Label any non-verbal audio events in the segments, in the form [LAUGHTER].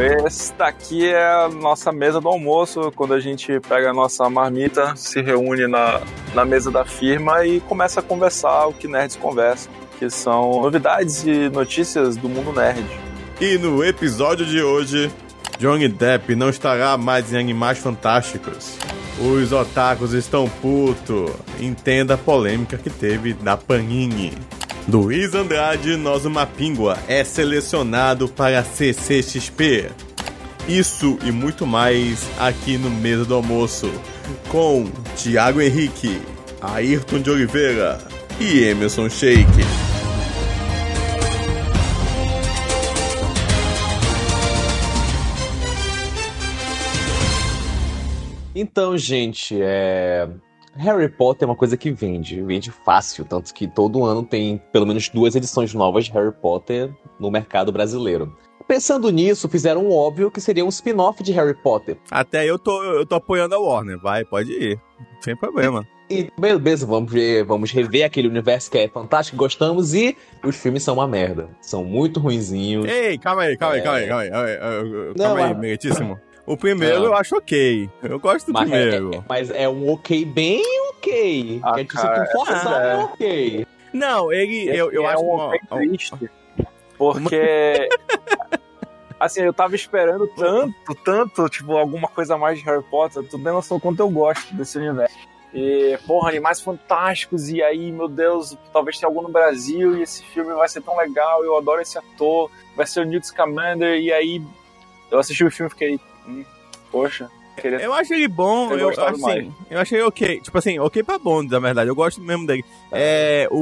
esse daqui é a nossa mesa do almoço, quando a gente pega a nossa marmita, se reúne na, na mesa da firma e começa a conversar o que nerds conversam, que são novidades e notícias do mundo nerd. E no episódio de hoje, Johnny Depp não estará mais em Animais Fantásticos. Os otakus estão puto. Entenda a polêmica que teve da Panini. Luiz Andrade Nosso Mapingua é selecionado para CCXP. Isso e muito mais aqui no Mesa do Almoço, com Tiago Henrique, Ayrton de Oliveira e Emerson Sheik. Então, gente, é... Harry Potter é uma coisa que vende, vende fácil, tanto que todo ano tem pelo menos duas edições novas de Harry Potter no mercado brasileiro. Pensando nisso, fizeram um óbvio que seria um spin-off de Harry Potter. Até eu tô, eu tô apoiando a Warner, vai, pode ir, sem problema. E beleza, vamos ver, vamos rever aquele universo que é fantástico, gostamos e os filmes são uma merda. São muito ruinzinhos. Ei, calma aí, calma aí, calma aí, calma aí, calma aí, calma aí, calma aí meritíssimo. O primeiro Não. eu acho ok. Eu gosto do Mas primeiro. é, é- mas é um ok bem ok. Ah, que é tipo, cara, tu forçar, é. é ok. Não, ele. Eu, eu é acho um uma- bem triste, porque [LAUGHS] assim, eu tava esperando tanto, tanto, tipo, alguma coisa a mais de Harry Potter, tu tem noção quanto eu gosto desse universo. E, porra, animais fantásticos, e aí, meu Deus, talvez tenha algum no Brasil, e esse filme vai ser tão legal, eu adoro esse ator, vai ser o Newt Scamander, e aí eu assisti o filme e fiquei, hum, poxa, queria Eu acho ele bom, eu, assim, mais. eu achei ok. Tipo assim, ok pra bom, na verdade. Eu gosto mesmo dele. É, o,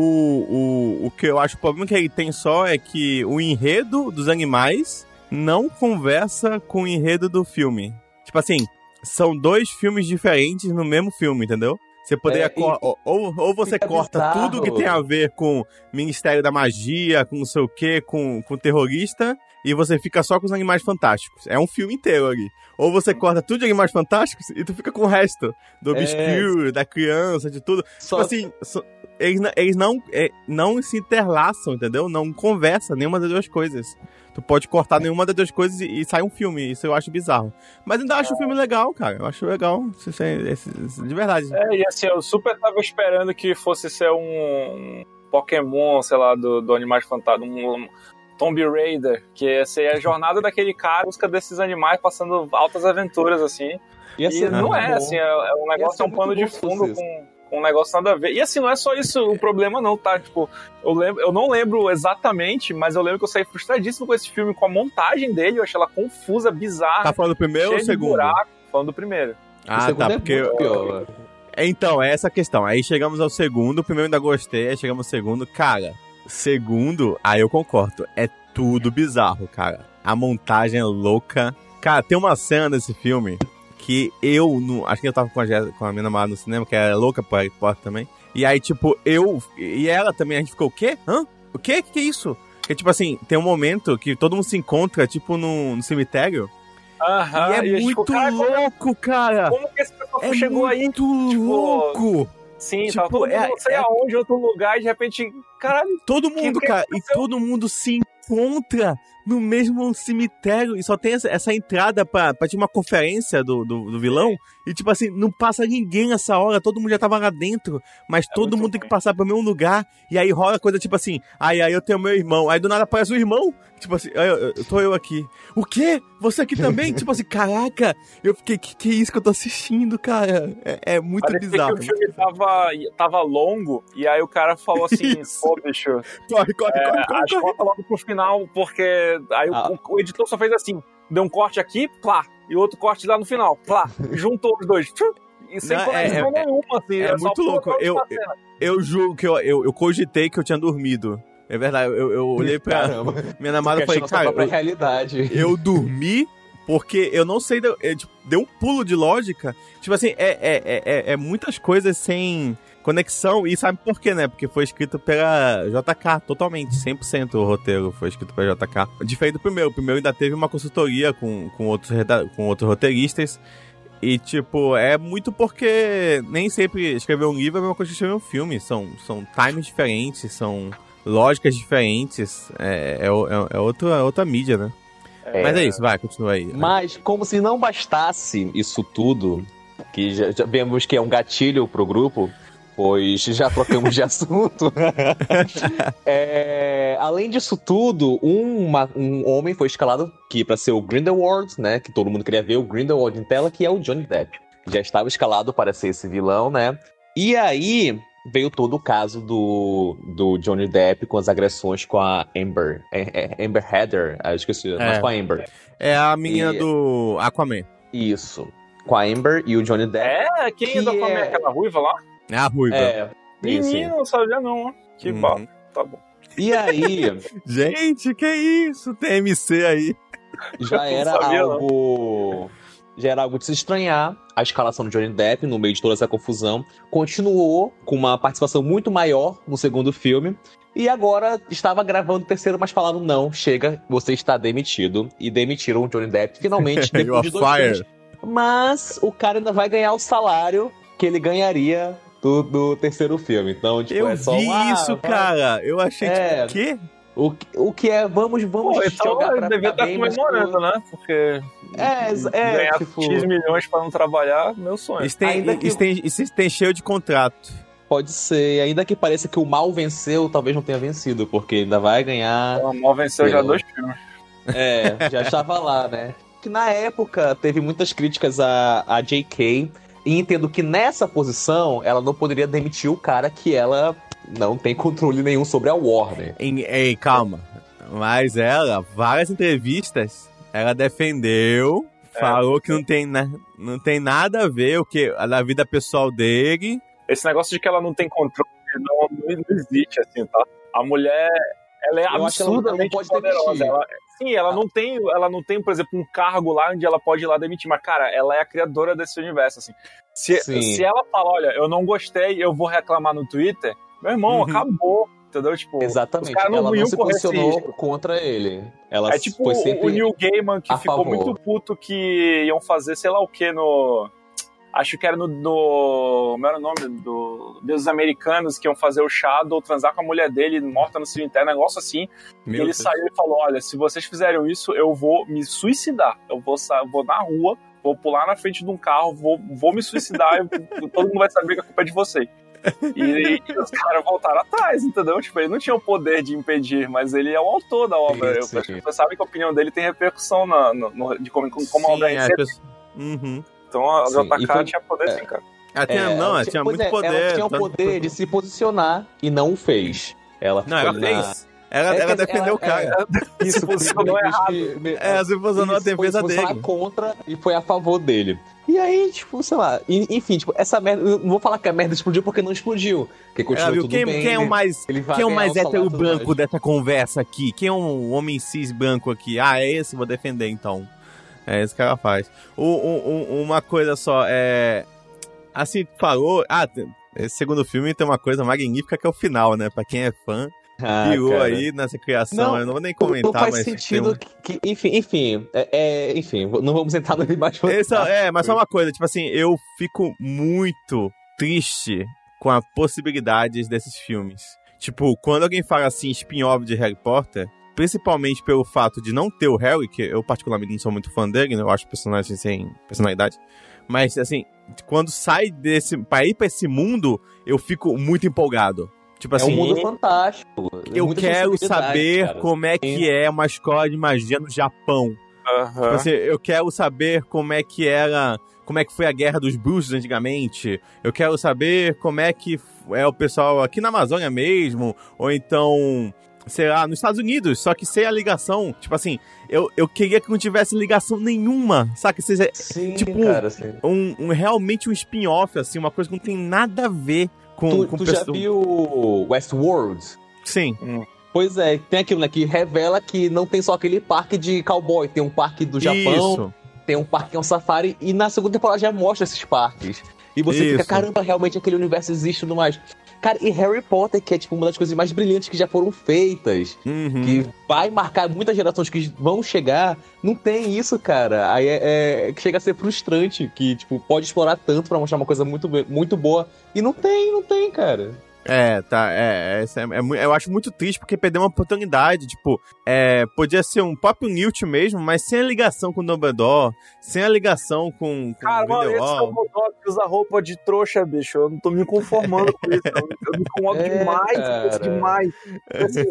o, o que eu acho o problema que ele tem só é que o enredo dos animais não conversa com o enredo do filme. Tipo assim, são dois filmes diferentes no mesmo filme, entendeu? Você poderia. É, e- ou, ou- você corta bizarro. tudo que tem a ver com Ministério da Magia, com não sei o que, com, com terrorista, e você fica só com os animais fantásticos. É um filme inteiro ali. Ou você corta tudo de animais fantásticos e tu fica com o resto. Do É. obscure, da criança, de tudo. Só tipo assim, so- eles, n- eles não, é, não se interlaçam, entendeu? Não conversa nenhuma das duas coisas. Tu pode cortar nenhuma das duas coisas e, e sai um filme. Isso eu acho bizarro. Mas ainda acho o filme legal, cara. Eu acho legal. De verdade. É, e assim, eu super tava esperando que fosse ser um Pokémon, sei lá, do, do Animais Fantásticos, um Tomb Raider, que ia ser a jornada daquele cara em busca desses animais passando altas aventuras, assim. ia E ser não muito é, bom. assim, é, é um negócio, ser é um pano de fundo com, com um negócio nada a ver. E assim, não é só isso o problema, não, tá? Tipo, eu, lembro, eu não lembro exatamente, mas eu lembro que eu saí frustradíssimo com esse filme, com a montagem dele, eu achei ela confusa, bizarra, Tá falando do primeiro ou segundo? buraco, falando do primeiro. Ah, tá. é Porque. pior. Então, é essa a questão. Aí chegamos ao segundo, o primeiro ainda gostei, aí chegamos ao segundo. Cara, segundo, aí eu concordo. É tudo bizarro, cara. A montagem é louca. Cara, tem uma cena desse filme que eu, não, acho que eu tava com a, com a minha namorada no cinema, que era louca por Harry Potter também. E aí, tipo, eu e ela também, a gente ficou, o quê? Hã? O quê? Que que é isso? Que, tipo assim, tem um momento que todo mundo se encontra, tipo, no, no cemitério. Aham, e é gente muito ficou, cara, como- louco, cara. Como que esse pessoal É chegou aí? muito tipo, louco. Sim, tipo, tava todo mundo é- não sei é- aonde, outro lugar, e de repente, caralho, Todo mundo, cara, e todo mundo se encontra no mesmo cemitério. E só tem essa, essa entrada pra, pra tipo, uma conferência do, do, do vilão. E tipo assim, não passa ninguém nessa hora, todo mundo já tava lá dentro, mas todo É muito mundo tem que passar pro mesmo lugar. E aí rola coisa tipo assim, aí aí eu tenho meu irmão, aí do nada aparece o irmão, tipo assim, aí eu, eu, tô eu aqui, o quê? Você aqui também? [LAUGHS] tipo assim, caraca, eu fiquei, que que é isso que eu tô assistindo, cara? É, é muito parecia bizarro. que o filme tava, tava longo, e aí o cara falou assim, [LAUGHS] pô, bicho, Corre, corre, é, corre, corre, corre. volta logo pro final, porque aí o- Ah. o, o editor só fez assim, deu um corte aqui, plá, e outro corte lá no final, plá, [LAUGHS] juntou os dois, tchum, e sem Não, é- é- nenhuma, assim, é só muito louco, eu- cena. Eu juro que eu, eu, eu cogitei que eu tinha dormido. É verdade, eu, eu olhei pra Caramba. minha namorada e falei, cara, eu, realidade. eu dormi porque eu não sei, deu, é, tipo, deu um pulo de lógica. Tipo assim, é, é, é, é- é muitas coisas sem conexão. E sabe por quê, né? Porque foi escrito pela JK, totalmente, 100% o roteiro foi escrito pela JK. Diferente do primeiro. O primeiro ainda teve uma consultoria com, com, outros, com outros roteiristas. E, tipo, é muito porque nem sempre escrever um livro é a mesma coisa que escrever um filme. São, são times diferentes, são lógicas diferentes. É, é, é, é outra, é outra mídia, né? Mas é isso, vai, continua aí. Mas, como se não bastasse isso tudo, que já, já vemos que é um gatilho pro grupo, pois [LAUGHS] já trocamos de assunto. [LAUGHS] É, além disso tudo, um, uma- um homem foi escalado aqui para ser o Grindelwald, né? Que todo mundo queria ver o Grindelwald em tela, que é o Johnny Depp. Já estava escalado para ser esse vilão, né? E aí veio todo o caso do, do Johnny Depp com as agressões com a Amber. É, é, Amber Heather, ah, eu esqueci, mas É. com a Amber. É a menina E- do Aquaman. Isso. Com a Amber e o Johnny Depp. É, quem Que ainda come é- aquela ruiva lá? É a ruiva. É. Menino, não sabia não. ó. Que Uhum. bafo. Tá bom. E aí, [LAUGHS] Gente, que isso? Tem MC aí. já [LAUGHS] era Não sabia, não. algo. Já era algo de se estranhar. A escalação do Johnny Depp, no meio de toda essa confusão, continuou com uma participação muito maior no segundo filme. E agora estava gravando o terceiro, mas falaram: não, chega, você está demitido. E demitiram o Johnny Depp finalmente [LAUGHS] depois de dois fired. filmes. Mas o cara ainda vai ganhar o salário que ele ganharia do, do terceiro filme. Então, tipo, Eu é só vi ah, isso, vai- cara. Eu achei, É. tipo, o quê? O, que- o que é, vamos, vamos Pô, então jogar pra devia estar mas comemorando, né? Porque É, é, ganhar tipo, X milhões pra não trabalhar, meu sonho. Isso tem, Ainda que- isso tem, isso tem cheio de contrato. pode ser. Ainda que pareça que o mal venceu, talvez não tenha vencido, porque ainda vai ganhar. O Mal venceu já Pelo- dois filmes. É, já [LAUGHS] estava lá, né? Que na época teve muitas críticas a, a J.K. E entendo que nessa posição ela não poderia demitir o cara que ela não tem controle nenhum sobre a Warner. Em- Ei, calma. Mas ela, várias entrevistas, ela defendeu, É. falou que não tem, na- não tem nada a ver o que da vida pessoal dele. Esse negócio de que ela não tem controle não, não existe, assim, tá? A mulher, ela é Eu que ela não- absurdamente pode poderosa. demitir. Ela, sim, ela não tem, ela não tem, por exemplo, um cargo lá onde ela pode ir lá demitir, mas cara, ela é a criadora desse universo, assim. Se, Sim. se ela fala, olha, eu não gostei, eu vou reclamar no Twitter, meu irmão, Uhum. acabou, entendeu? Tipo, Exatamente. não ela não se posicionou contra ele. Ela É tipo foi o- sempre o Neil Gaiman que ficou favor. muito puto que iam fazer, sei lá o que, no. Acho que era no. no como era o nome? Do Deuses Americanos, que iam fazer o Shadow transar com a mulher dele morta no cemitério, negócio assim. e Meu ele Deus. saiu e falou: Olha, se vocês fizerem isso, eu vou me suicidar. Eu vou, vou na rua, vou pular na frente de um carro, vou, vou me suicidar e [LAUGHS] todo mundo vai saber que a culpa é de vocês. E, e os caras voltaram atrás, entendeu? Tipo, ele não tinha o poder de impedir, mas ele é o autor da obra. Eu- Sim, As sim. pessoas sabem que a opinião dele tem repercussão na, no- no- de como, como a obra é Sim, as recebida. pessoas- Uhum. Então a Sim, JK foi- tinha poder é. sim, cara. Ela tinha, É, não, ela ti- tinha muito é, poder. Ela tinha o tanto- poder de se posicionar e não o fez. Ela Não, ela na- fez. Ela, É, ela defendeu o ela- cara. [LAUGHS] Isso, Se posicionou errado. me- É, ela se posicionou a Isso, foi defesa se posicionar dele. contra e foi a favor dele. E aí, tipo, sei lá, e- enfim, tipo, essa merda, não vou falar que a merda explodiu porque não explodiu. Porque Ela continua tudo quem, bem. quem é o mais, quem é o mais hétero branco mais. dessa conversa aqui? Quem é um homem cis branco aqui? Ah, é esse? Vou defender então. É isso que ela faz. Uma coisa só, é. Assim, falou. Ah, esse segundo filme tem uma coisa magnífica que é o final, né? Pra quem é fã, Ah, pirou cara. aí nessa criação. Não, eu não vou nem comentar, não faz mas. sentido tem que, enfim, enfim, é, é, enfim, não vamos entrar no debate. um- Esse é, é, mas só uma coisa, tipo assim, eu fico muito triste com as possibilidades desses filmes. Tipo, quando alguém fala assim, spin-off de Harry Potter, principalmente pelo fato de não ter o Harry, que eu particularmente não sou muito fã dele, né? eu acho personagem sem personalidade. Mas, assim, quando sai desse. pra ir pra esse mundo, eu fico muito empolgado. Tipo É assim, um mundo fantástico. eu muita quero saber cara. como é que é uma escola de magia no Japão. Tipo Aham. assim, eu quero saber como é que era. Como é que foi a guerra dos bruxos antigamente. Eu quero saber como é que é o pessoal aqui na Amazônia mesmo. Ou então, sei lá, nos Estados Unidos. Só que sem a ligação. Tipo assim, eu, eu queria que não tivesse ligação nenhuma. Saca? Seja Sim, tipo, cara, sim. um, um- realmente um spin-off, assim, uma coisa que não tem nada a ver com, Tu, com tu já pessoa- viu Westworld? Sim. Pois é, tem aquilo, né, que revela que não tem só aquele parque de cowboy, tem um parque do Japão, Isso. tem um parque que é um safari, e na segunda temporada já mostra esses parques. E você fica, Isso. caramba, realmente aquele universo existe e tudo mais. Cara, e Harry Potter, que é tipo uma das coisas mais brilhantes que já foram feitas, Uhum. que vai marcar muitas gerações que vão chegar, não tem isso, cara. Aí é, é- que chega a ser frustrante, que tipo, pode explorar tanto pra mostrar uma coisa muito, muito boa, e não tem, não tem, cara. É, tá. É, é, é, é, eu acho muito triste porque perdeu uma oportunidade. Tipo, é, podia ser um próprio Newt mesmo, mas sem a ligação com o Dumbledore, sem a ligação com, com Cara, mano, esse Dumbledore que usa roupa de trouxa, bicho. Eu não tô me conformando com isso. Eu me incomodo [LAUGHS] é, demais com isso, demais. Assim,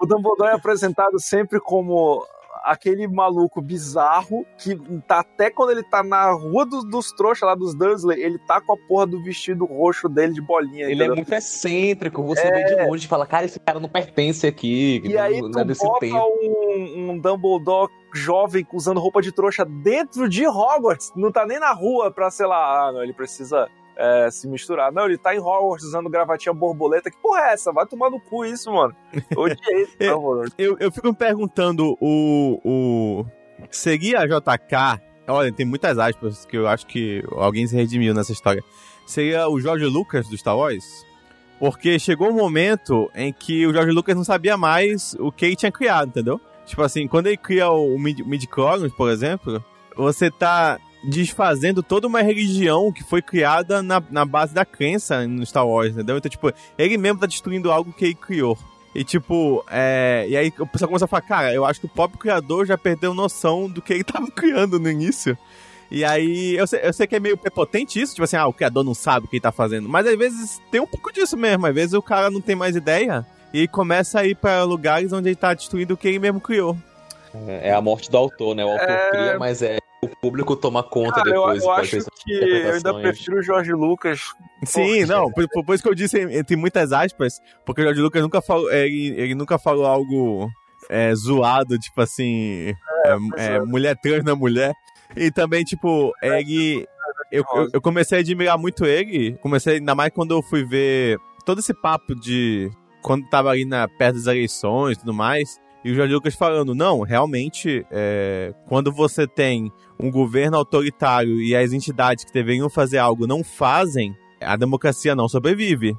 o Dumbledore é apresentado sempre como aquele maluco bizarro que tá até quando ele tá na rua dos, dos trouxas lá dos Dursley, ele tá com a porra do vestido roxo dele de bolinha. Ele é entendeu? é muito excêntrico, você é... vê de longe e fala, cara, esse cara não pertence aqui. E aí não, tu é bota tempo. Um, um Dumbledore jovem usando roupa de trouxa dentro de Hogwarts, não tá nem na rua pra, sei lá, ah, não, ele precisa é, se misturar. Não, ele tá em Hogwarts usando gravatinha borboleta. Que porra é essa? Vai tomar no cu isso, mano. Odiei [LAUGHS] isso, eu, eu, eu fico me perguntando, o, o... Seria a JK... Olha, tem muitas aspas que eu acho que alguém se redimiu nessa história. Seria o George Lucas do Star Wars? Porque chegou um momento em que o George Lucas não sabia mais o que ele tinha criado, entendeu? Tipo assim, quando ele cria o mid por exemplo, você tá desfazendo toda uma religião que foi criada na, na base da crença no Star Wars, entendeu? Então, tipo, ele mesmo tá destruindo algo que ele criou. E tipo, é... e aí o pessoal começa a falar, cara, eu acho que o próprio criador já perdeu noção do que ele [LAUGHS] tava criando no início. E aí, eu sei, eu sei que é meio prepotente isso, tipo assim, ah, o criador não sabe o que ele tá fazendo. Mas às vezes tem um pouco disso mesmo, às vezes o cara não tem mais ideia e começa a ir para lugares onde ele tá destruindo o que ele mesmo criou. É, é a morte do autor, né? O autor é... cria, mas é o público toma conta Cara, depois. Eu, eu acho que eu ainda prefiro o Jorge Lucas. Sim, não, por, por, isso que eu disse entre muitas aspas, porque o Jorge Lucas nunca falou, ele, ele nunca falou algo é, zoado, tipo assim, é, é, é, mulher trans na mulher. E também, tipo, ele. Eu, eu, eu, comecei a admirar muito ele, comecei ainda mais quando eu fui ver todo esse papo de. Quando tava ali na, perto das eleições e tudo mais. E o Jorge Lucas falando, não, realmente, é, quando você tem um governo autoritário e as entidades que deveriam fazer algo não fazem, a democracia não sobrevive.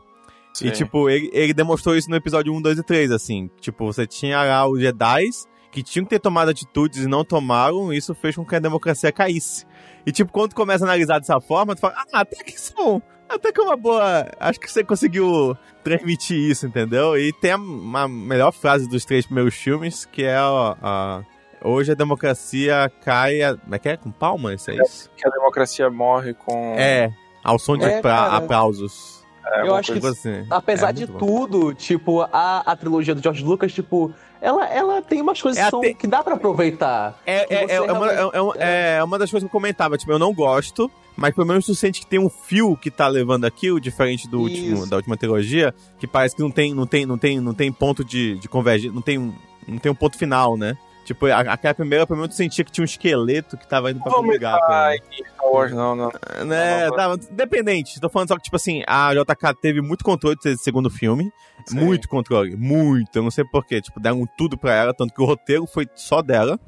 Sim. E, tipo, ele, ele demonstrou isso no episódio 1, 2 e 3, assim. Tipo, você tinha lá os Jedi que tinham que ter tomado atitudes e não tomaram, e isso fez com que a democracia caísse. E, tipo, quando tu começa a analisar dessa forma, tu fala, ah, até que são até que é uma boa. Acho que você conseguiu transmitir isso, entendeu? E tem a, uma melhor frase dos três primeiros filmes, que é a. a hoje a democracia cai. A, como é que é? Com palmas? É isso? Que a democracia morre com. É, ao som de é, aplausos. É, eu acho que, assim. apesar é de bom. tudo, tipo, a, a trilogia do George Lucas, tipo, ela, ela tem umas coisas é que, são, te... que dá para aproveitar. É, é, é, realmente... uma, é, é, uma das coisas que eu comentava, tipo, eu não gosto, mas pelo menos tu sente que tem um fio que tá levando aquilo, diferente do último, da última trilogia, que parece que não tem, não tem, não tem, não tem ponto de, de convergência, não tem, não tem um ponto final, né? Tipo, aquela primeira, pelo menos, sentia que tinha um esqueleto que tava indo pra algum lugar. Ai, Star Wars, não, não. Né, não, tava, dependente. Tô falando só que, tipo assim, a JK teve muito controle desse segundo filme. Sim. Muito controle, muito. Eu não sei porquê. Tipo, deram tudo pra ela, tanto que o roteiro foi só dela.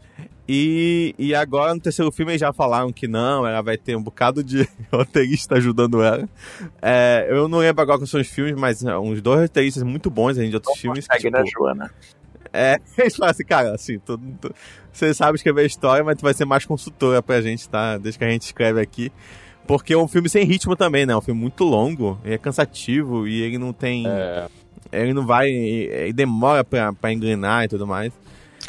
E, e agora no terceiro filme eles já falaram que não, ela vai ter um bocado de [LAUGHS] roteirista ajudando ela. É, eu não lembro agora quais são os filmes, mas é, uns dois roteiristas muito bons de outros filmes. Que, tipo, né, Joana? É, [LAUGHS] eles falam assim, cara, assim, tu, tu, você sabe escrever a história, mas tu vai ser mais consultora pra gente, tá? Desde que a gente escreve aqui. Porque é um filme sem ritmo também, né? É um filme muito longo, e é cansativo, e ele não tem. É. Ele não vai. Ele demora pra, pra engrenar e tudo mais.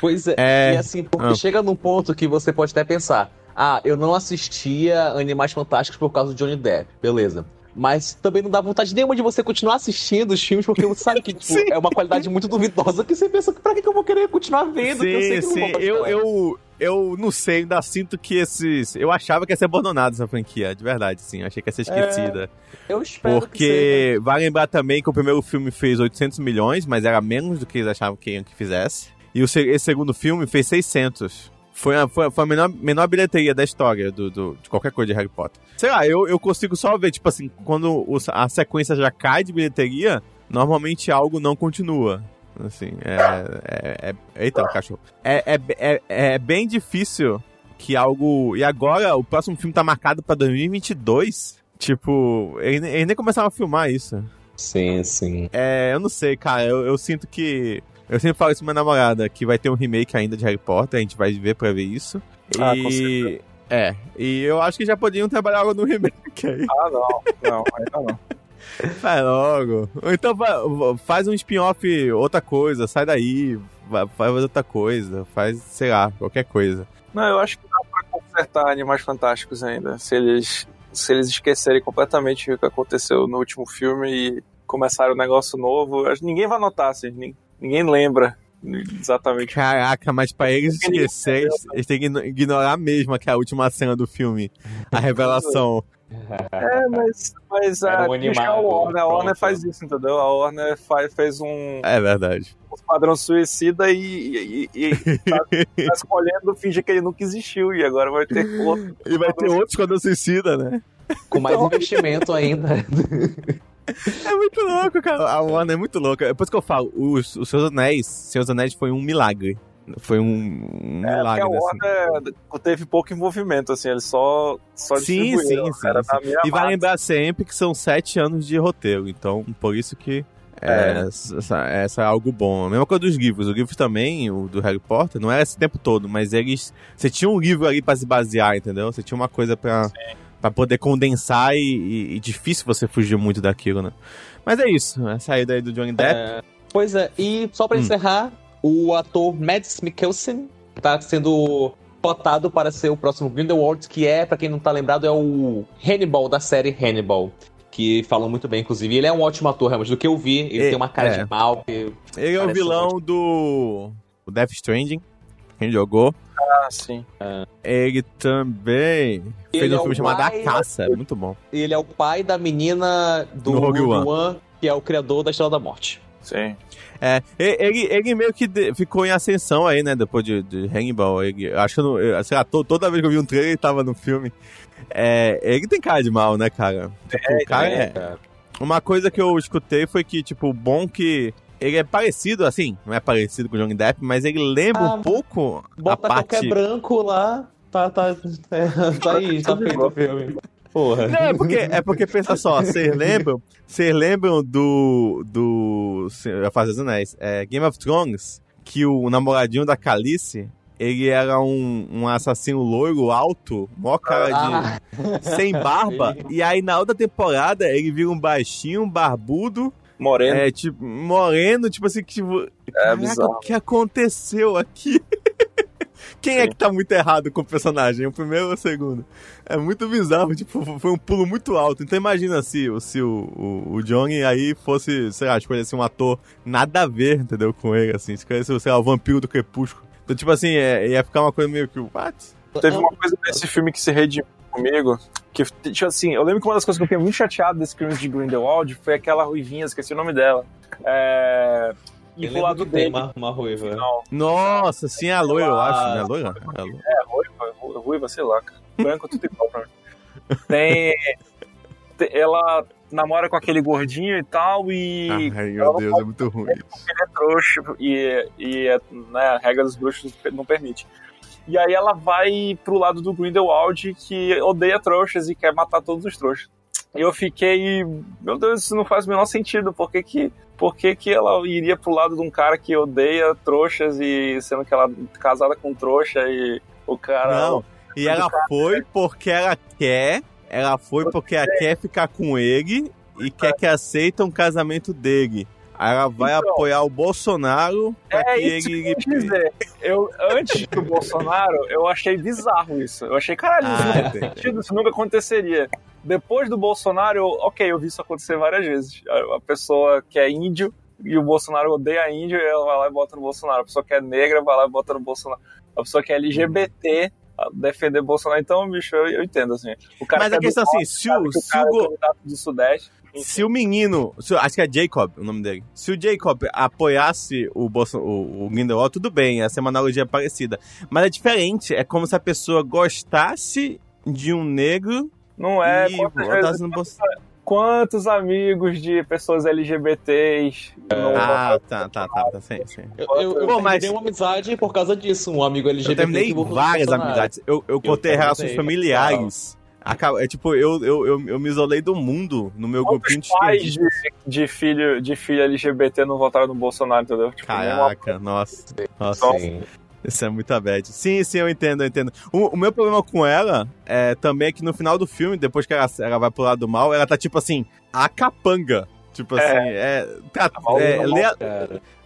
Pois é. é... E assim, porque ah. chega num ponto que você pode até pensar: ah, eu não assistia Animais Fantásticos por causa do Johnny Depp. Beleza. Mas também não dá vontade nenhuma de você continuar assistindo os filmes, porque você sabe que [LAUGHS] tipo, é uma qualidade muito duvidosa que você pensa, pra que eu vou querer continuar vendo? Sim, eu sim. Eu, eu, eu não sei, ainda sinto que esses. Eu achava que ia ser abandonado essa franquia, de verdade, sim. achei que ia ser esquecida. É, eu espero Porque vai lembrar também que o primeiro filme fez 800 milhões, mas era menos do que eles achavam que, que fizesse. E o, esse segundo filme fez 600. Foi a, foi a, foi a menor, menor bilheteria da história do, do, de qualquer coisa de Harry Potter. Sei lá, eu, eu consigo só ver, tipo assim, quando o, a sequência já cai de bilheteria, normalmente algo não continua. Assim, é. é, é eita, cachorro. É, é, é, é bem difícil que algo. E agora, o próximo filme tá marcado pra 2022. Tipo, eles, eles nem começaram a filmar isso. Sim, sim. É, eu não sei, cara. Eu, eu sinto que eu sempre falo isso pra minha namorada, que vai ter um remake ainda de Harry Potter, a gente vai ver pra ver isso. Ah, e... É, e eu acho que já podiam trabalhar no remake aí. Ah, não, não, ainda não. [LAUGHS] Faz logo. Então faz um spin-off, outra coisa, sai daí, faz outra coisa, faz, sei lá, qualquer coisa. Não, eu acho que dá pra consertar Animais Fantásticos ainda. Se eles, se eles esquecerem completamente o que aconteceu no último filme e começarem um negócio novo, ninguém vai notar, assim, ninguém lembra exatamente. Caraca, mas pra eles esquecerem, eles têm que ignorar mesmo que é a última cena do filme. A revelação. [LAUGHS] É, mas, mas a, um a Warner, a Warner faz isso, entendeu? A Warner faz, fez um. É verdade. Um padrão suicida e, e, e, e tá, tá, [LAUGHS] escolhendo fingir que ele nunca existiu. E agora vai ter outro. E vai ter outro esquadrão suicida, né? Com mais então... investimento ainda. [LAUGHS] É muito louco, cara. A Warner é muito louca. Depois que eu falo, os, os Seus Anéis, Seus Anéis foi um milagre. Foi um, um é, milagre. A Warner assim. teve pouco envolvimento, assim, ele só, só sim, sim, sim, sim. E vai lembrar sempre que são sete anos de roteiro, então por isso que é, é. Essa, essa, é algo bom. A mesma coisa dos livros. Os livros também, o do Harry Potter, não era esse tempo todo, mas eles. Você tinha um livro ali para se basear, entendeu? Você tinha uma coisa para para poder condensar e, e, e, difícil você fugir muito daquilo, né? Mas é isso, a saída aí do Johnny Depp. É, pois é, e só para hum. encerrar, o ator Mads Mikkelsen tá sendo cotado para ser o próximo Grindelwald, que é, para quem não tá lembrado, é o Hannibal da série Hannibal. Que falam muito bem, inclusive. Ele é um ótimo ator, realmente. Do que eu vi, ele tem uma cara é. de mal. Ele é o vilão do o Death Stranding, quem jogou. Ah, sim. É. Ele também ele fez um é filme chamado A Caça, da... muito bom. Ele é o pai da menina do Rogue One. One, que é o criador da Estrela da Morte. Sim. É, ele, ele meio que ficou em ascensão aí, né, depois de, de Hannibal. Ele, acho que, eu não, sei lá, toda vez que eu vi um trailer ele tava no filme. É, ele tem cara de mal, né, cara? Tipo, é, cara é, é. Uma coisa que eu escutei foi que, tipo, bom que ele é parecido, assim, não é parecido com o Johnny Depp, mas ele lembra ah, um pouco bota a parte... qualquer branco lá, tá, tá, é, tá aí, tá feito o filme. Porra. Não, é porque, é porque pensa só, vocês [LAUGHS] lembram, vocês lembram do, do, a Fase dos Anéis, é, Game of Thrones, que o namoradinho da Calice, ele era um, um assassino loiro, alto, mó cara de. Ah. sem barba. [LAUGHS] e aí na outra temporada ele vira um baixinho, barbudo, Moreno. É, tipo, moreno, tipo assim, que tipo. É bizarro. O que aconteceu aqui? [LAUGHS] Quem é Sim. é que tá muito errado com o personagem? O primeiro ou o segundo? É muito bizarro, tipo, foi um pulo muito alto. Então imagina se, se o, o, o Johnny aí fosse, sei lá, escolhesse um ator nada a ver, entendeu, com ele, assim. Escolhesse, sei lá, o vampiro do crepúsculo. Então, tipo assim, é, ia ficar uma coisa meio que, what? Teve uma coisa nesse filme que se redimiu comigo, que, tipo assim, eu lembro que uma das coisas que eu fiquei muito chateado desse filme de Grindelwald foi aquela ruivinha, esqueci o nome dela. É... E pro lado dele. Uma, uma ruiva. Nossa, sim, é a loira, eu acho, né? A loira? É, a é ruiva, ruiva, sei lá, cara. Branco tudo igual pra mim. Tem... Ela namora com aquele gordinho e tal, e. Ai, meu Deus, é muito ruim. Porque ele é trouxa e, e né, a regra dos bruxos não permite. E aí ela vai pro lado do Grindelwald, que odeia trouxas e quer matar todos os trouxas. E eu fiquei, meu Deus, isso não faz o menor sentido. Por que que, por que, que ela iria pro lado de um cara que odeia trouxas e sendo que ela é casada com trouxa e o cara. Não, e ela foi porque ela quer, ela foi porque ela quer ficar com ele e quer que aceita um casamento dele. Ela vai então, apoiar o Bolsonaro pra é que isso ele. Que eu, dizer. eu Antes do Bolsonaro, eu achei bizarro isso. Eu achei, caralho, isso ah, não faz sentido, isso nunca aconteceria. Depois do Bolsonaro, eu, ok, eu vi isso acontecer várias vezes. A, a pessoa que é índio e o Bolsonaro odeia índio, ela vai lá e bota no Bolsonaro. A pessoa que é negra vai lá e bota no Bolsonaro. A pessoa que é LGBT defender Bolsonaro. Então, bicho, eu, eu entendo, assim. O cara Mas a questão é assim, se o, se o, é do Sudeste, se o menino, se, acho que é Jacob o nome dele. Se o Jacob apoiasse o, Bolson, o, o Grindelwald, tudo bem, essa é uma analogia parecida. Mas é diferente, é como se a pessoa gostasse de um negro. Não é, e quantas, no Bolsonaro. quantos amigos de pessoas LGBTs. Ah, tá, tá, tá, tá, sim, sim. Eu, eu, eu mas... uma amizade por causa disso, um amigo LGBT. Eu terminei várias amizades. Eu, eu contei relações familiares. Acaba, é tipo, eu, eu, eu, eu, me isolei do mundo no meu Quantos grupinho de pais de, de, filho, de filho LGBT não votaram no Bolsonaro, entendeu? Tipo, Caraca, nossa. Nossa. Sim. Isso é muita bad. Sim, sim, eu entendo, eu entendo. O, o, meu problema com ela é também é que no final do filme, depois que ela, ela vai pro lado do mal, ela tá tipo assim, a capanga. Tipo assim, é. Tá, é, é lê, a,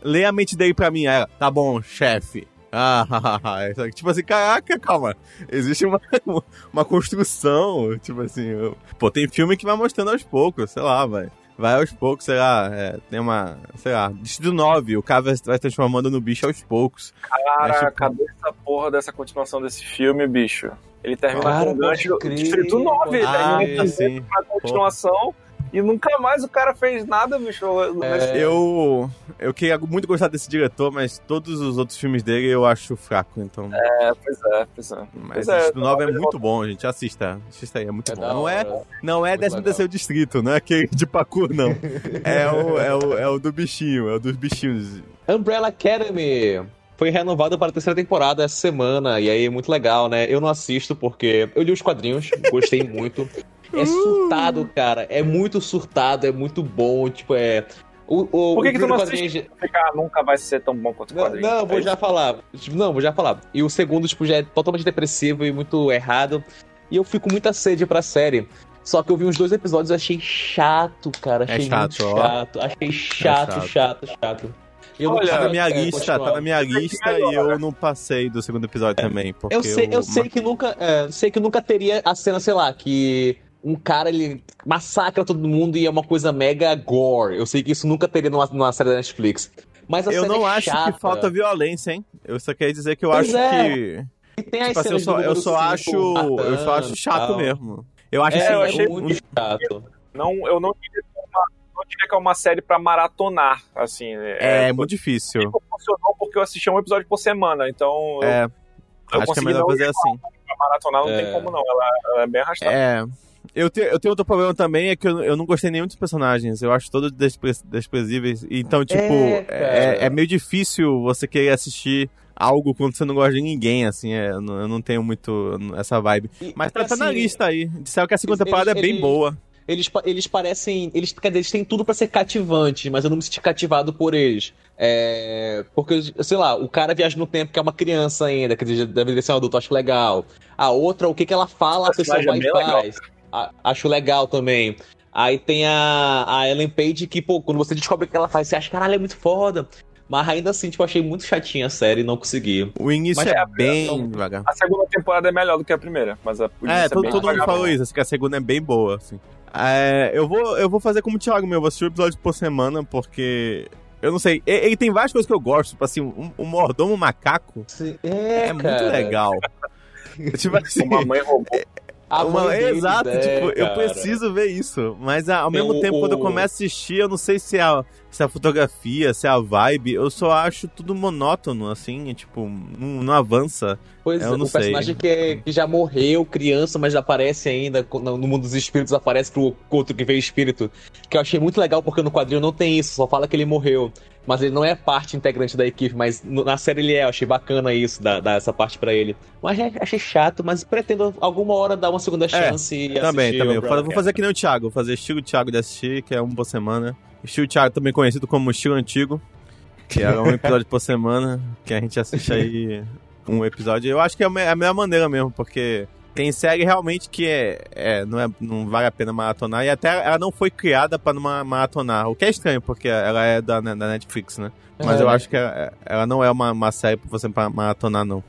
lê a mente dele pra mim, ela. Tá bom, chefe. Ah, [LAUGHS] tipo assim, caraca, calma. Existe uma, [LAUGHS] uma construção, tipo assim. Eu... Pô, tem filme que vai mostrando aos poucos, sei lá, vai. Vai aos poucos, sei lá, é, tem uma, sei lá, Distrito 9, o cara vai se transformando no bicho aos poucos. Cara, tipo... cadê essa porra dessa continuação desse filme, bicho? Ele termina cara, com o gancho Distrito 9, ele ah, termina assim, a continuação. Porra e nunca mais o cara fez nada, bicho. É... Eu, eu queria muito gostar desse diretor, mas todos os outros filmes dele eu acho fraco, então... É, pois é, pois é. Mas pois é, o 9 é muito bom, gente. Assista. Assista aí, é muito é bom. Não é, não é 13 terceiro distrito, não é aquele de Pacu, não. [LAUGHS] é, o, é, o, é o do bichinho, é o dos bichinhos. Umbrella Academy foi renovado para a terceira temporada essa semana, e aí é muito legal, né? Eu não assisto porque eu li os quadrinhos, gostei muito. É surtado, cara. É muito surtado, é muito bom. Tipo, é. O, o, Por que, que tu não assiste? Ficar nunca vai ser tão bom quanto o quadrinho. Não, não vou é já falar. Tipo, não, vou já falar. E o segundo, tipo, já é totalmente depressivo e muito errado. E eu fico com muita sede pra série. Só que eu vi uns dois episódios e achei chato, cara. É achei é chato, muito chato. Achei chato, é chato, chato, chato. Eu Olha, tá na minha é, lista, tá na minha lista e eu não passei do segundo episódio é. também. eu sei, eu, eu sei que nunca. É, sei que nunca teria a cena, sei lá, que um cara ele massacra todo mundo e é uma coisa mega gore. Eu sei que isso nunca teria numa, numa série da Netflix. Mas eu não é acho chata. que falta violência, hein? Eu só queria dizer que eu pois acho é. que. E tem as tipo assim, eu só, eu só acho. eu só acho chato tal. mesmo. Eu acho é, assim, eu achei muito chato. Não, eu não diria que é uma, não diria que é uma série pra maratonar, assim. É, é muito difícil. Funcionou porque eu assisti um episódio por semana, então. É. Eu, eu acho que é melhor fazer assim. Pra maratonar não é. tem como não, ela, ela é bem arrastada. É. Eu, te, eu tenho outro problema também, é que eu, eu não gostei nenhum dos personagens. Eu acho todos despre, desprezíveis. Então, tipo, é, é, é, meio difícil você querer assistir algo quando você não gosta de ninguém, assim. É, eu, não, eu não tenho muito essa vibe. Mas tá, assim, tá na assim, lista aí. Disseram que a segunda temporada é bem boa. Eles, eles parecem. Eles, quer dizer, eles têm tudo para ser cativantes, mas eu não me senti cativado por eles. É, porque, sei lá, o cara viaja no tempo que é uma criança ainda, quer dizer, deve ser um adulto, acho legal. A outra, o que, que ela fala, a pessoa vai e faz. Legal acho legal também. Aí tem a, a Ellen Page que, pô, quando você descobre o que ela faz, você acha, caralho, é muito foda. Mas ainda assim, tipo, achei muito chatinha a série e não consegui. O início mas é, é bem devagar. A segunda temporada é melhor do que a primeira, mas a É, é todo, é todo mundo falou isso, assim, que a segunda é bem boa, assim. É, eu, vou, eu vou fazer como o Thiago meu, eu vou assistir o episódio por semana, porque eu não sei. Ele, tem várias coisas que eu gosto, tipo assim, um, um mordomo macaco. Sim, é, é muito legal. [LAUGHS] tipo assim, uma mãe robô. A uma, exato, ideia, tipo, eu preciso ver isso. Mas ao mesmo o, tempo, o... quando eu começo a assistir, eu não sei se é, a, se é a fotografia, se é a vibe, eu só acho tudo monótono, assim, tipo, não, não avança. Pois eu é, não o personagem que, é, que, já morreu, criança, mas aparece ainda, no mundo dos espíritos aparece pro outro que veio espírito. Que eu achei muito legal, porque no quadrinho não tem isso, só fala que ele morreu mas ele não é parte integrante da equipe, mas na série ele é, eu achei bacana isso, dar, dar essa parte para ele. Mas achei chato, mas pretendo alguma hora dar uma segunda é, chance é, e Também, também. Eu vou fazer que nem o Thiago, vou fazer estilo Thiago de assistir, que é um por semana. Estilo Thiago também conhecido como estilo antigo, que é um [LAUGHS] episódio por semana, que a gente assiste aí um episódio. Eu acho que é a melhor maneira mesmo, porque tem série realmente que é, é, não, é, não vale a pena maratonar. E até ela não foi criada para não maratonar. O que é estranho, porque ela é da, da Netflix, né? Mas é, eu acho que ela, ela, não é uma, uma série pra você maratonar, não.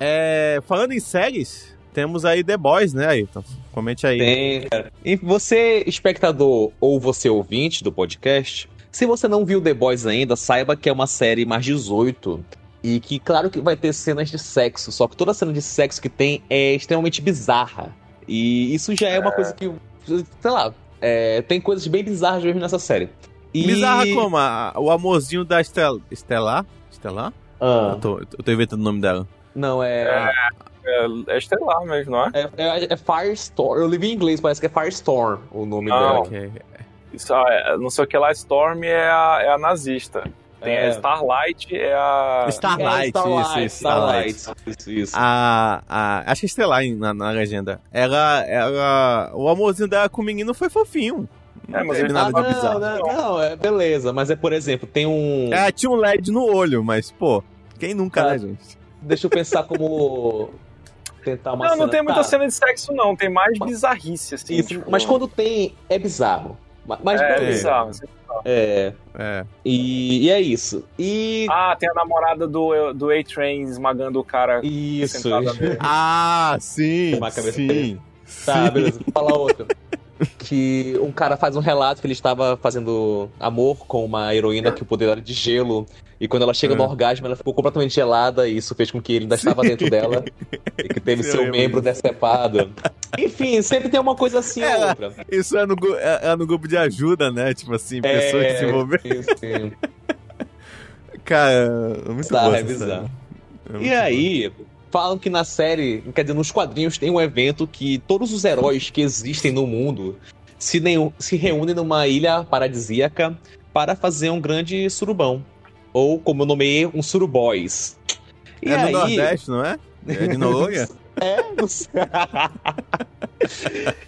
É, falando em séries, temos aí The Boys, né, Ayrton? Comente aí. Tem, cara. E você, espectador ou você ouvinte do podcast, se você não viu The Boys ainda, saiba que é uma série mais 18 e que, claro que vai ter cenas de sexo, só que toda cena de sexo que tem é extremamente bizarra. E isso já é uma coisa que, sei lá, é, tem coisas bem bizarras mesmo nessa série. E... Bizarra como? o amorzinho da Estel... Estelar? Estelar? Ah. Eu, tô, eu tô inventando o nome dela. Não, é... é... É, é Estelar mesmo, não é? É, é, é Firestorm. Eu li em inglês, parece que é Firestorm o nome não. dela. Okay. Isso, é, não sei o que lá, Storm é a, é a nazista. Tem é. a Starlight, é a. Starlight, é Starlight isso, Starlight. Starlight. Isso, isso. A, a, acho que é Estelar na, na legenda. Ela, ela. O amorzinho dela com o menino foi fofinho. Não é, mas ele nada ah, de bizarro. Não, não, não, é beleza, mas é, por exemplo, tem um. É, tinha um LED no olho, mas, pô. Quem nunca, Tá. né, gente? Deixa eu pensar como. Tentar uma Não, não cena. tem muita Tá, cena de sexo, não. Tem mais bizarrice, assim. isso, tipo, Mas quando tem, é bizarro. Ma- Mas É, beleza. bizarro. É. É. E, e é isso. E. Ah, tem a namorada do, do A-Train esmagando o cara isso. sentado nele. Ah, sim. Uma cabeça sim. Tá, sim. beleza. Vou falar outro. Que um cara faz um relato que ele estava fazendo amor com uma heroína que o poder era de gelo. E quando ela chega no É. orgasmo, ela ficou completamente gelada e isso fez com que ele ainda estava dentro dela. E que teve Sim, eu seu membro decepado. Enfim, sempre tem uma coisa assim ou É. outra. Isso é no, é, é no grupo de ajuda, né? Tipo assim, pessoas que se sim, sim. [LAUGHS] Cara, é muito Tá, boa é bizarro. É E aí, falam que na série, quer dizer, nos quadrinhos tem um evento que todos os heróis que existem no mundo se, neu- se reúnem numa ilha paradisíaca para fazer um grande surubão. Ou, como eu nomeei, um surubóis. E É no aí, Nordeste, não é? É de Noronha? [LAUGHS] É, não sei. [LAUGHS]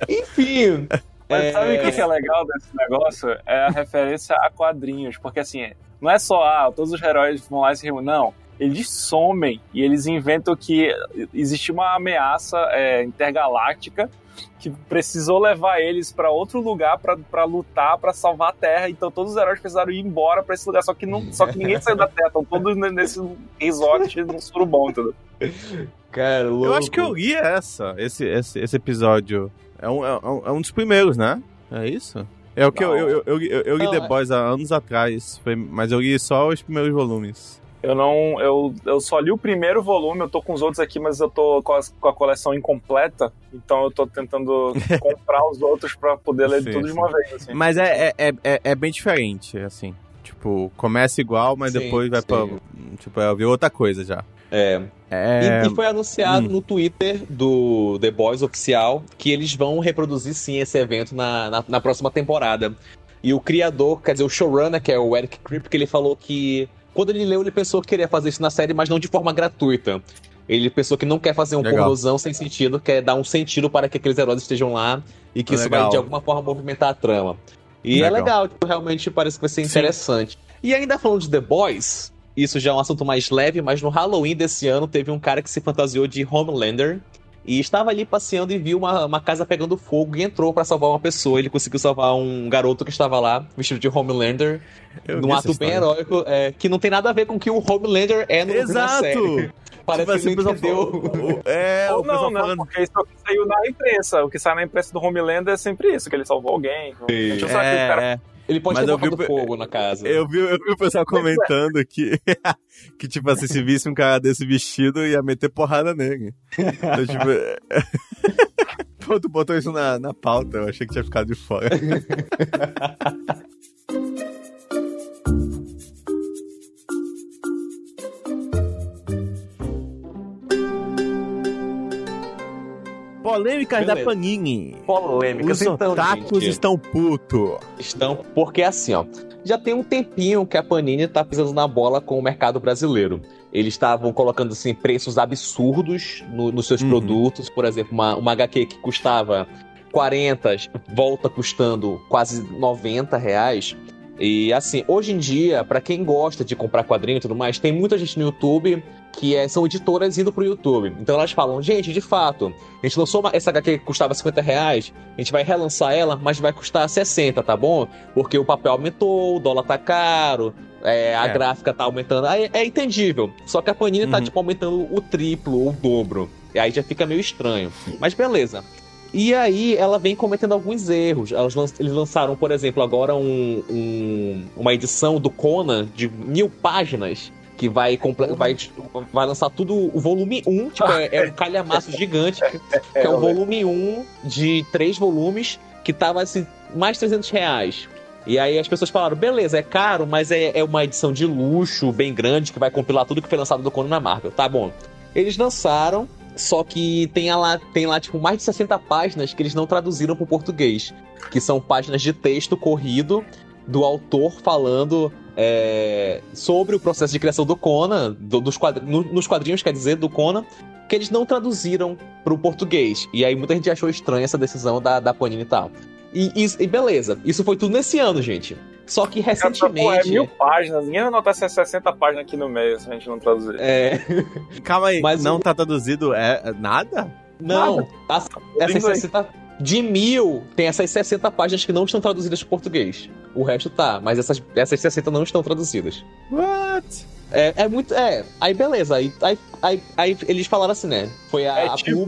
Enfim. Mas é, sabe o que que é legal desse negócio? É a referência a quadrinhos. Porque assim, não é só, ah, todos os heróis vão lá e se reúnem. Não. Eles somem e eles inventam que existe uma ameaça é, intergaláctica que precisou levar eles pra outro lugar pra- pra lutar, pra salvar a Terra. Então todos os heróis precisaram ir embora pra esse lugar. Só que, não, só que ninguém saiu da Terra. Estão todos nesse resort no surubão, entendeu? Cara, louco. Eu acho que eu li essa, esse, esse, esse episódio. É um, é, um, é um dos primeiros, né? É isso? É o que eu, eu, eu, eu, li Não, The é- Boys há anos atrás, foi- mas eu li só os primeiros volumes. Eu não. Eu, eu só li o primeiro volume, eu tô com os outros aqui, mas eu tô com, as- com a coleção incompleta, então eu tô tentando [LAUGHS] comprar os outros pra poder ler Sim, tudo de sim. uma vez. Assim. Mas é, é, é, é bem diferente, assim. Tipo, começa igual, mas Sim, depois vai sim. pra. Tipo, é outra coisa já. É. É. E, e foi anunciado hum. no Twitter do The Boys oficial que eles vão reproduzir sim esse evento na, na, na próxima temporada. E o criador, quer dizer, o showrunner, que é o Eric Kripke, ele falou que quando ele leu, ele pensou que queria fazer isso na série, mas não de forma gratuita. Ele pensou que não quer fazer um Legal. pornozão sem sentido, quer dar um sentido para que aqueles heróis estejam lá e que isso vai Legal. de alguma forma movimentar a trama. E é Legal. legal, tipo, realmente parece que vai ser Sim. interessante. E ainda falando de The Boys, isso já é um assunto mais leve, mas no Halloween desse ano teve um cara que se fantasiou de Homelander e estava ali passeando e viu uma, uma casa pegando fogo e entrou pra salvar uma pessoa. Ele conseguiu salvar um garoto que estava lá, vestido de Homelander, Eu num ato bem heróico, é, que não tem nada a ver com o que o Homelander é no Exato! série. [LAUGHS] Parece Tipo que assim, não pessoal entendeu. falou- É, Ou não, né? falando. Porque isso é o que saiu na imprensa. O que sai na imprensa do Homelander é sempre isso, que ele salvou alguém. A gente não sabe que o cara É, é. Ele pode Mas ter vi botado o- fogo na casa. Eu vi, eu vi o pessoal comentando que, [LAUGHS] que, tipo assim, se visse um cara desse vestido, ia meter porrada nele. Então, tipo. [LAUGHS] Pô, tu botou isso na, na pauta, eu achei que tinha ficado de fora. [LAUGHS] Polêmicas da Beleza. Panini. Polêmicas, Os então, otakus gente. estão puto. Estão, porque assim, ó, já tem um tempinho que a Panini tá pisando na bola com o mercado brasileiro. Eles estavam colocando assim preços absurdos no- nos seus Uhum. produtos, por exemplo, uma, uma HQ que custava 40, volta custando quase 90 reais. E assim, hoje em dia, pra quem gosta de comprar quadrinho e tudo mais, tem muita gente no YouTube que é- são editoras indo pro YouTube. Então elas falam, gente, de fato, a gente lançou uma, essa HQ que custava 50 reais, a gente vai relançar ela, mas vai custar 60, tá bom? Porque o papel aumentou, o dólar tá caro, é, a É. gráfica tá aumentando. Aí é entendível. Só que a Panini tá, Uhum. tipo, aumentando o triplo ou o dobro. E aí já fica meio estranho. Mas beleza. E aí ela vem cometendo alguns erros. Eles lançaram, por exemplo, agora um- um- uma edição do Conan de mil páginas. Que vai, vai, vai lançar tudo o volume 1, tipo, é, é um [LAUGHS] calhamaço gigante, que, que é o volume 1 de três volumes, que tava assim, mais 300 reais. E aí as pessoas falaram, beleza, é caro, mas é, é uma edição de luxo, bem grande, que vai compilar tudo que foi lançado do Conan na Marvel. Tá bom. Eles lançaram, só que tem lá, tem lá, tipo, mais de 60 páginas que eles não traduziram para o português. Que são páginas de texto corrido do autor falando é, sobre o processo de criação do Conan, do- dos quadri- no- nos quadrinhos, quer dizer, do Conan, que eles não traduziram para o português. E aí muita gente achou estranha essa decisão da, da Panini e tal. E, e- e beleza, isso foi tudo nesse ano, gente. Só que Cara, pô, é recentemente. mil páginas. Ninguém vai essas 60 páginas aqui no meio se a gente não traduzir. É, Calma aí, Mas não o- tá traduzido é, é nada? não, as- essas inglês. 60. De mil, tem essas 60 páginas que não estão traduzidas para português. O resto tá, mas essas, essas 60 não estão traduzidas. What? É, é muito. É, aí beleza. Aí, aí, aí, aí eles falaram assim, né? Foi a, É a tipo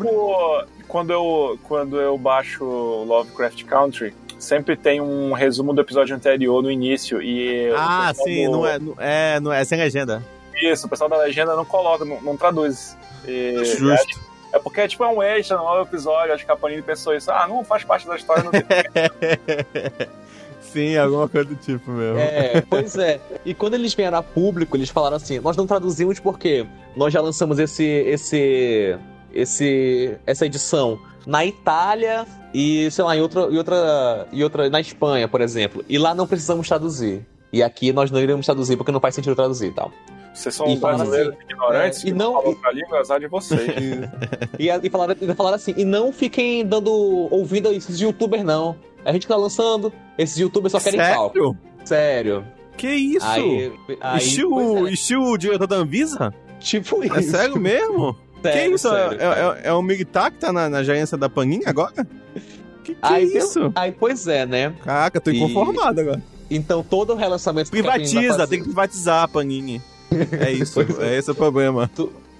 quando eu, quando eu baixo Lovecraft Country, sempre tem um resumo do episódio anterior no início. E Ah, sim, do- não é, não é, não é sem legenda. Isso, o pessoal da legenda não coloca, não, não traduz. E Justo. É, é porque tipo, é um extra no novo episódio, acho que a Panini pensou isso. Ah, não faz parte da história. Não tem. [LAUGHS] Sim, alguma coisa do tipo mesmo. É, pois é. E quando eles vieram a público, eles falaram assim: nós não traduzimos porque nós já lançamos esse, esse, esse, essa edição na Itália e sei lá em outra, em outra, em outra na Espanha, por exemplo. E lá não precisamos traduzir. E aqui nós não iremos traduzir porque não faz sentido traduzir e tal. Vocês são E falaram brasileiros ignorantes é, e que não- falam outra língua, azar de vocês. [LAUGHS] E, a- e falaram, e falaram assim: e não fiquem dando ouvido a esses youtubers, não. A gente tá lançando, esses youtubers só querem palco. Sério? Sério. Que isso? Aí, aí, estilo, é, estilo o diretor da Anvisa? tipo isso. É sério mesmo? [LAUGHS] Sério, que isso? sério, é, sério. é, é o Migtar que tá na, na gerência da Panini agora? Que que Aí, é isso? Aí, pois é, né? Caraca, tô E- inconformado agora. Então todo o relançamento que a Privatiza, fazer- tem que privatizar a Panini. É isso, Pois é esse o problema.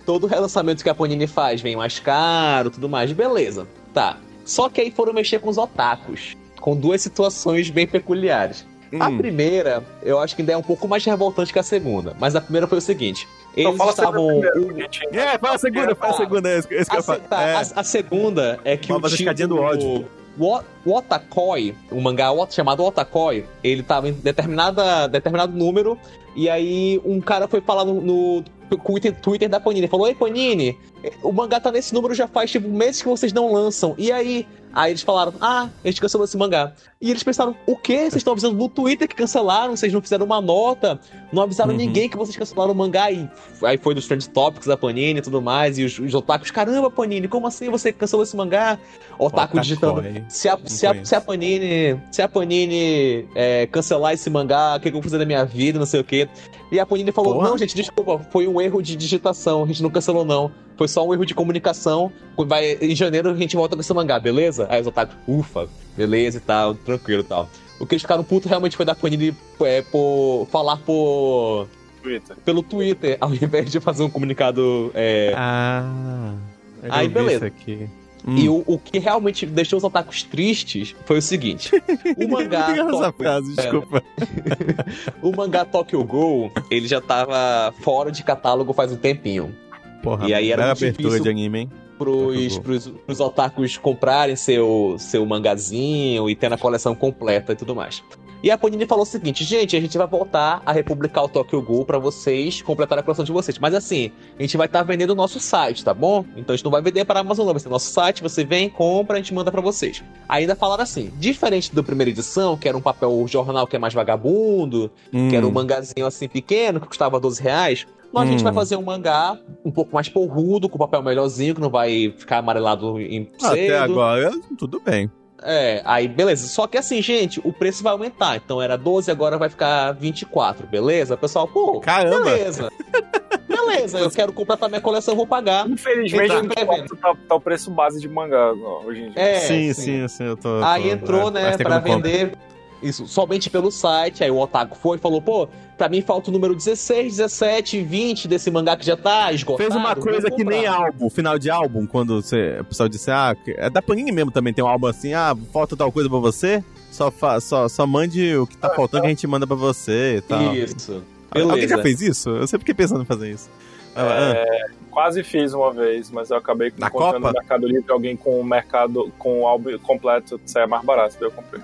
todo o relançamento que a Panini faz vem mais caro, tudo mais, beleza. Tá. Só que aí foram mexer com os otakus, com duas situações bem peculiares. A Hum. primeira, eu acho que ainda é um pouco mais revoltante que a segunda, mas a primeira foi o seguinte: Então eles fala sempre estavam a É, fala a segunda, fala a segunda, é isso que é que A, eu se- tá, É. a- a segunda é que Uma o escadinha do ódio. O, Otakoi, o mangá chamado Otakoi, ele tava em determinada, determinado número, e aí um cara foi falar no, no Twitter, Twitter da Panini, falou, Ei Panini, o mangá tá nesse número já faz tipo meses que vocês não lançam, e aí? Aí eles falaram, ah, a gente cancelou esse mangá. E eles pensaram, o quê? Vocês estão avisando no Twitter que cancelaram, vocês não fizeram uma nota, não avisaram Uhum. ninguém que vocês cancelaram o mangá, e aí foi dos Trend Topics da Panini e tudo mais, e os, os otakus, caramba, Panini, como assim você cancelou esse mangá? Otaku Otakoi. digitando, se a, se, a, se a Panini, se a Panini é, cancelar esse mangá, o que, que eu vou fazer da minha vida, não sei o quê. E a Panini falou: Porra. Não, gente, desculpa, foi um erro de digitação, a gente não cancelou, não. Foi só um erro de comunicação. Vai, em janeiro a gente volta com esse mangá, beleza? Aí os otakus, ufa, beleza e tal, tranquilo e tal. O que eles ficaram putos realmente foi da Panini é, por falar por, Twitter. pelo Twitter, ao invés de fazer um comunicado. é, Ah. Aí, beleza. Aqui. E Hum. o, o que realmente deixou os otakus tristes foi o seguinte: o [LAUGHS] mangá. Tóquio- frase, desculpa. [LAUGHS] o mangá Tokyo Ghoul, ele já tava fora de catálogo faz um tempinho. Porra, E aí era muito abertura difícil. de anime, hein? Pros, pros, pros otakus comprarem seu, seu mangazinho e ter a coleção completa e tudo mais. E a Panini falou o seguinte, gente, a gente vai voltar a republicar o Tokyo Ghoul pra vocês completarem a coleção de vocês. Mas assim, a gente vai estar vendendo o nosso site, tá bom? Então a gente não vai vender para a Amazon, não. Vai ser nosso site, você vem, compra, a gente manda pra vocês. Ainda falaram assim, diferente da primeira edição, que era um papel jornal que é mais vagabundo, que era um Hum. mangazinho assim pequeno, que custava 12 reais. Nós a gente Hum. vai fazer um mangá um pouco mais porrudo, com papel melhorzinho, que não vai ficar amarelado em cedo. Até agora, tudo bem. É, aí beleza. Só que assim, gente, o preço vai aumentar. Então era 12, agora vai ficar 24, beleza? Pessoal, pô, Caramba! beleza. [LAUGHS] Beleza, eu quero completar minha coleção, vou pagar. Infelizmente, Então, tá tá, tá, o preço base de mangá ó, hoje em dia. É, sim, sim, sim, eu tô. Aí tô- entrou, é, né, mas pra como compra. Isso somente pelo site. Aí o Otaku foi e falou, pô, pra mim falta o número 16, 17, 20 desse mangá que já tá esgotado. Fez uma coisa que nem álbum, final de álbum, quando você, o pessoal disse, ah, é da Panini mesmo também, tem um álbum assim, ah, falta tal coisa pra você, só, fa, só, só mande o que tá faltando que a gente manda pra você e tal. Isso. Alguém Beleza. já fez isso? Eu sempre fiquei pensando em fazer isso. Ah, ah. É, quase fiz uma vez, mas eu acabei Na encontrando Copa? no Mercado Livre alguém com o mercado com o álbum completo, saia mais barato, daí eu comprei.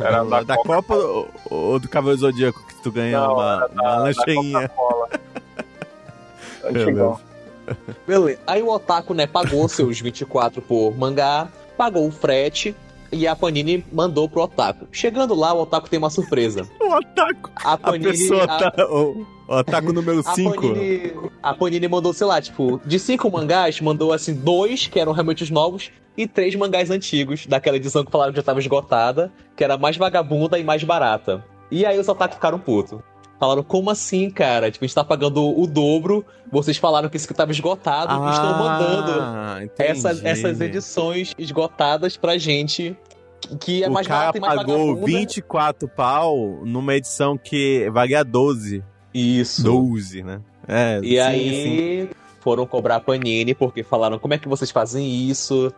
Era da, da, Copa, ou, ou do Cavaleiro Zodíaco que tu ganha Não, uma, uma lancheirinha. Coca-Cola. [LAUGHS] Antigão. Beleza. Aí o Otaku, né, pagou seus 24 por mangá, pagou o frete e a Panini mandou pro Otaku. Chegando lá, o Otaku tem uma surpresa. [LAUGHS] O Otaku, A a Panini. pessoa a- tá. O, o Otaku número A 5. Panini, a Panini mandou, sei lá, tipo, de cinco mangás, mandou assim, dois que eram realmente os novos e três mangás antigos, daquela edição que falaram que já estava esgotada, que era mais vagabunda e mais barata. E aí os otakus ficaram putos. Falaram, como assim, cara? Tipo, a gente tá pagando o dobro. Vocês falaram que isso que tava esgotado ah, estão mandando essas, essas edições esgotadas pra gente. Que é o mais cara e mais pagou vagabunda. 24 pau numa edição que valia 12. Isso. 12, né? É, E sim, aí foram cobrar a Panini porque falaram como é que vocês fazem isso?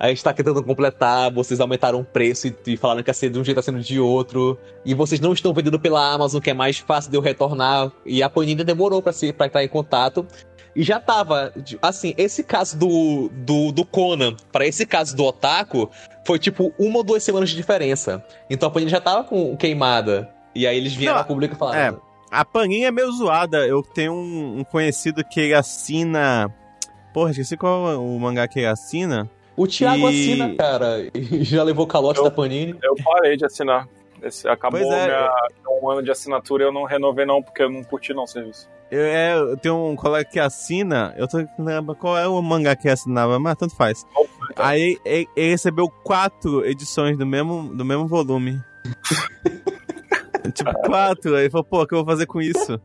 A gente tá tentando completar, vocês aumentaram o preço e, e falaram que ia ser de um jeito, tá sendo de outro. E vocês não estão vendendo pela Amazon, que é mais fácil de eu retornar. E a Panini demorou pra, se, pra entrar em contato. E já tava, assim, esse caso do, do, do Conan pra esse caso do Otaku foi tipo uma ou duas semanas de diferença. Então a Panini já tava com queimada. E aí eles vieram Não, ao público e falaram: A Panini é meio zoada. Eu tenho um, um conhecido que assina. Porra, esqueci qual é o mangá que ele assina. O Thiago E- assina, cara. E [LAUGHS] já levou calote Eu- da Panini. Eu parei de assinar. Esse, acabou Pois é. minha, um ano de assinatura e eu não renovei não, porque eu não curti não o serviço. Eu, é, eu tenho um colega que assina. Eu tô lembrando qual é o mangá que assinava, mas tanto faz. Aí ele, ele recebeu quatro edições do mesmo, do mesmo volume. [LAUGHS] tipo, quatro. Aí ele falou, pô, o que eu vou fazer com isso?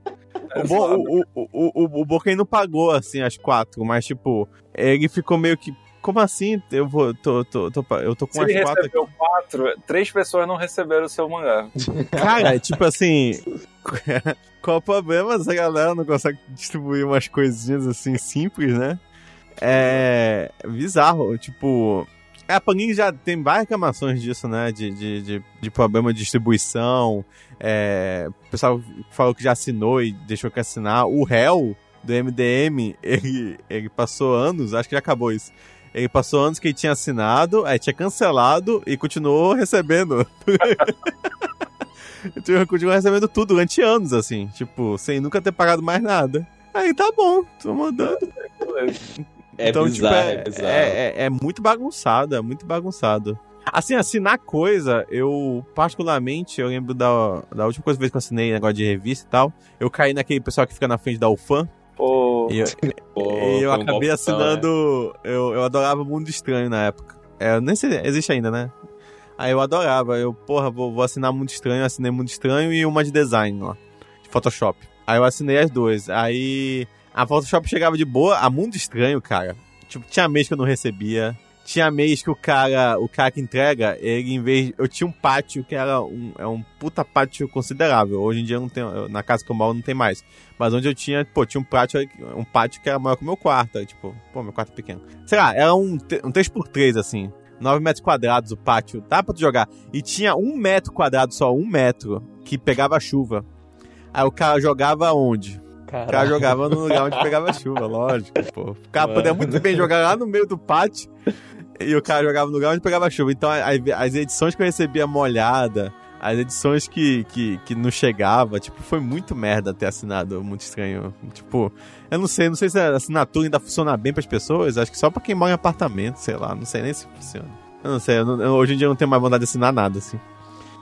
O, bo, o, o, o, o, o Boken não pagou, assim, as quatro, mas, tipo, ele ficou meio que. Como assim? Eu vou. Tô, tô, tô, eu tô com Se ele as quatro aqui. recebeu quatro, três pessoas não receberam o seu mangá. [LAUGHS] Cara, tipo assim. [LAUGHS] Qual o problema dessa galera não consegue distribuir umas coisinhas assim simples, né? É bizarro, tipo. A Panini já tem várias reclamações disso, né? De, de, de, de problema de distribuição. É, o pessoal falou que já assinou e deixou que assinar. O réu do MDM, ele, ele passou anos, acho que já acabou isso. Ele passou anos que ele tinha assinado, aí tinha cancelado e continuou recebendo. [LAUGHS] Ele continuou recebendo tudo durante anos, assim, tipo, sem nunca ter pagado mais nada. Aí tá bom, tô mandando. É então, bizarro, tipo, é, é, é, é- é muito bagunçado, é muito bagunçado. Assim, assinar coisa, eu, particularmente, eu lembro da, da última coisa vez que eu assinei negócio de revista e tal, eu caí naquele pessoal que fica na frente da UFAM, Pô, e eu, Pô, [LAUGHS] eu acabei golpão, assinando. Eu, eu adorava Mundo Estranho na época. É, nem sei, existe ainda, né? Aí eu adorava. Eu, porra, vou, vou assinar Mundo Estranho, assinei Mundo Estranho e uma de design lá, de Photoshop. Aí eu assinei as duas. Aí a Photoshop chegava de boa, a Mundo Estranho, cara. Tipo, tinha mês que eu não recebia. Tinha mês que o cara, o cara que entrega, ele em vez. Eu tinha um pátio que era um, é um puta pátio considerável. Hoje em dia não eu- na casa que eu moro não tem mais. Mas onde eu tinha, pô, tinha um pátio, um pátio que era maior que o meu quarto. aí, Tipo, pô, meu quarto é pequeno. Sei lá, era um, um 3x3, assim. 9 metros quadrados o pátio. Dá pra tu jogar. E tinha um metro quadrado só, um metro, que pegava chuva. Aí o cara jogava onde? O cara Caralho. jogava no lugar onde pegava chuva, lógico, pô. O cara podia muito bem jogar lá no meio do pátio e o cara jogava no lugar onde pegava chuva. Então, as edições que eu recebia molhada, as edições que, que, que não chegava, tipo, foi muito merda ter assinado, muito estranho. Tipo, eu não sei, não sei se a assinatura ainda funciona bem pras pessoas, acho que só pra quem mora em apartamento, sei lá, não sei nem se funciona. Eu não sei, eu não- eu- hoje em dia eu não tenho mais vontade de assinar nada, assim.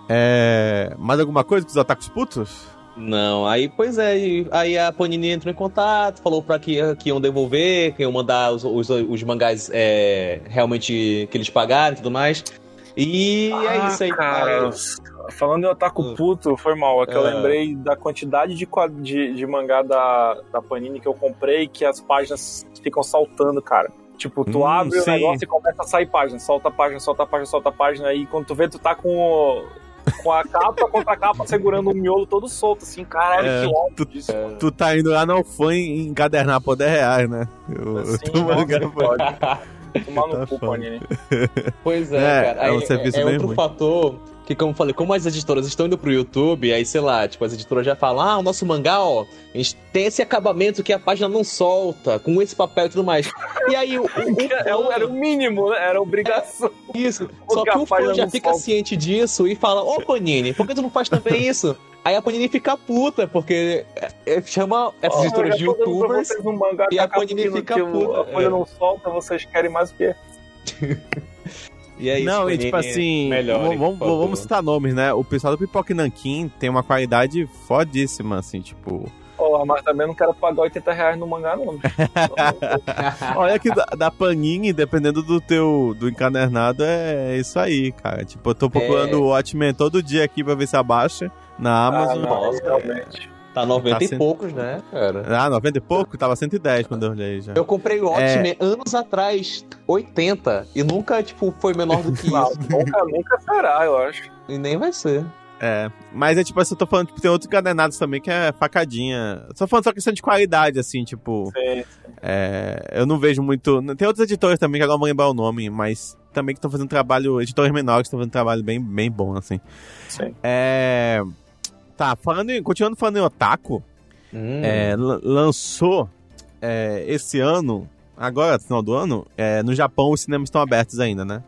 É... Mais alguma coisa pros atacos putos? Não, aí, pois é, e- aí a Panini entrou em contato, falou pra que, que iam devolver, que iam mandar os, os, os mangás é, realmente que eles pagaram e tudo mais. E é isso aí. Ah, cara. Falando em otaku Hum. puto, foi mal. É que eu Ah. lembrei da quantidade de, de, de mangá da, da Panini que eu comprei que as páginas ficam saltando, cara. Tipo, tu Hum, abre sim. o negócio e começa a sair página. Solta a página, solta a página, solta a página. Aí quando tu vê, tu tá com, o- com a capa contra a capa segurando o miolo todo solto, assim. Caralho, É, que ódio tu- disso, mano. Tu tá indo lá na Alfã e encadernar por 10 reais, né? Eu, Assim, eu tô nossa, por- pode. Tomar no Tá cu. Panini. Pois é, É, cara. é Aí um serviço é bem outro ruim. fator que, como eu falei, como as editoras estão indo pro YouTube, aí, sei lá, tipo, as editoras já falam, ah, o nosso mangá, ó, a gente tem esse acabamento que a página não solta, com esse papel e tudo mais. E aí, o, o, [LAUGHS] o Era, o- mínimo, né? Era obrigação. Isso. Só que o fã já fica solta. ciente disso e fala, ô Panini, por que tu não faz também [LAUGHS] isso? Aí a Panini fica puta, porque é, é, chama essas Ó, editoras de youtubers. um mangá e a Panini fica puta, A coisa é. não solta, vocês querem mais o quê? [LAUGHS] E é isso, Não, e tipo assim, melhorem, vamos, citar nomes, né? O pessoal do Pipoque Nankin tem uma qualidade fodíssima, assim, tipo. Porra, mas também não quero pagar 80 reais no mangá, não. [LAUGHS] Olha que da, da Panini, dependendo do teu do encadernado, é isso aí, cara. Tipo, eu tô procurando É. o Watchmen todo dia aqui pra ver se abaixa na Amazon. Ah, não, Nossa, realmente. Tá 90 Tá e poucos, né, cara? Ah, 90 e pouco? Tava 110 quando eu olhei já. Eu comprei o É. Watchmen anos atrás, 80, e nunca, tipo, foi menor do que [LAUGHS] isso. nunca, nunca será, eu acho. E nem vai ser. É, mas é tipo assim, eu tô falando, tipo, tem outros encadernados também que é facadinha. Só falando só questão de qualidade, assim, tipo. Sim. É, eu não vejo muito. Tem outros editores também, que agora eu não vou lembrar o nome, mas também que estão fazendo trabalho. Editores menores que estão fazendo trabalho bem, bem bom, assim. Sim. É. Tá, falando em, continuando falando em Otaku, Hum. é, lan- lançou é, esse ano, agora, no final do ano, é, no Japão os cinemas estão abertos ainda, né?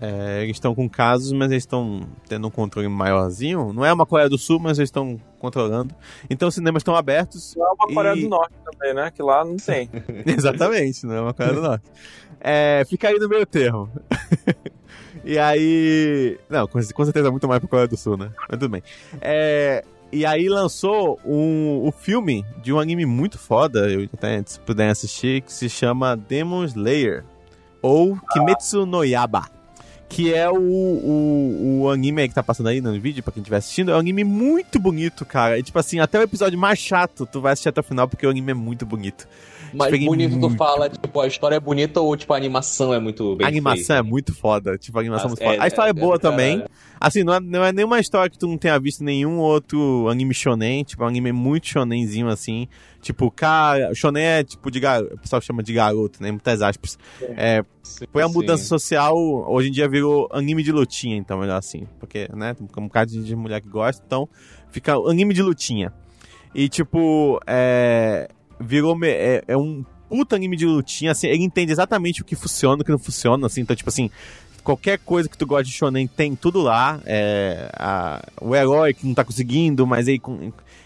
É, eles estão com casos, mas eles estão tendo um controle maiorzinho. Não é uma Coreia do Sul, mas eles estão controlando. Então os cinemas estão abertos. Não é uma Coreia E- do Norte também, né? Que lá não tem. [LAUGHS] Exatamente, não é uma Coreia do Norte. É, fica aí no meio termo. [LAUGHS] e aí. Não, com, com certeza muito mais pra Coreia do Sul, né? Mas tudo bem. É, e aí lançou um, o filme de um anime muito foda, eu até se puderem assistir, que se chama Demon Slayer. Ou Kimetsu no Yaba. Que é o, o, o anime que tá passando aí no vídeo, pra quem estiver assistindo. É um anime muito bonito, cara. E, tipo assim, até o episódio mais chato, tu vai assistir até o final, porque o anime é muito bonito. Mas peguei bonito tu muito. fala, tipo, a história é bonita ou, tipo, a animação é muito bem a animação feita? é muito foda. Tipo, a animação é muito É, foda. A história é, boa é, também. caralho. Assim, não é, não é nenhuma história que tu não tenha visto nenhum outro anime shonen. Tipo, é um anime muito shonenzinho, assim. Tipo, cara, shonen é tipo de garoto. O pessoal chama de garoto, né? Muitas aspas. É, foi a Sim. mudança social, hoje em dia virou anime de lutinha, então, melhor assim. Porque, né, tem um bocado de de mulher que gosta, então fica anime de lutinha. E, tipo, é. Virou. É, é um puta anime de lutinha, assim, ele entende exatamente o que funciona e o que não funciona, assim, então, tipo assim. Qualquer coisa que tu gosta de shonen tem tudo lá. É, a- o herói que não tá conseguindo, mas ele,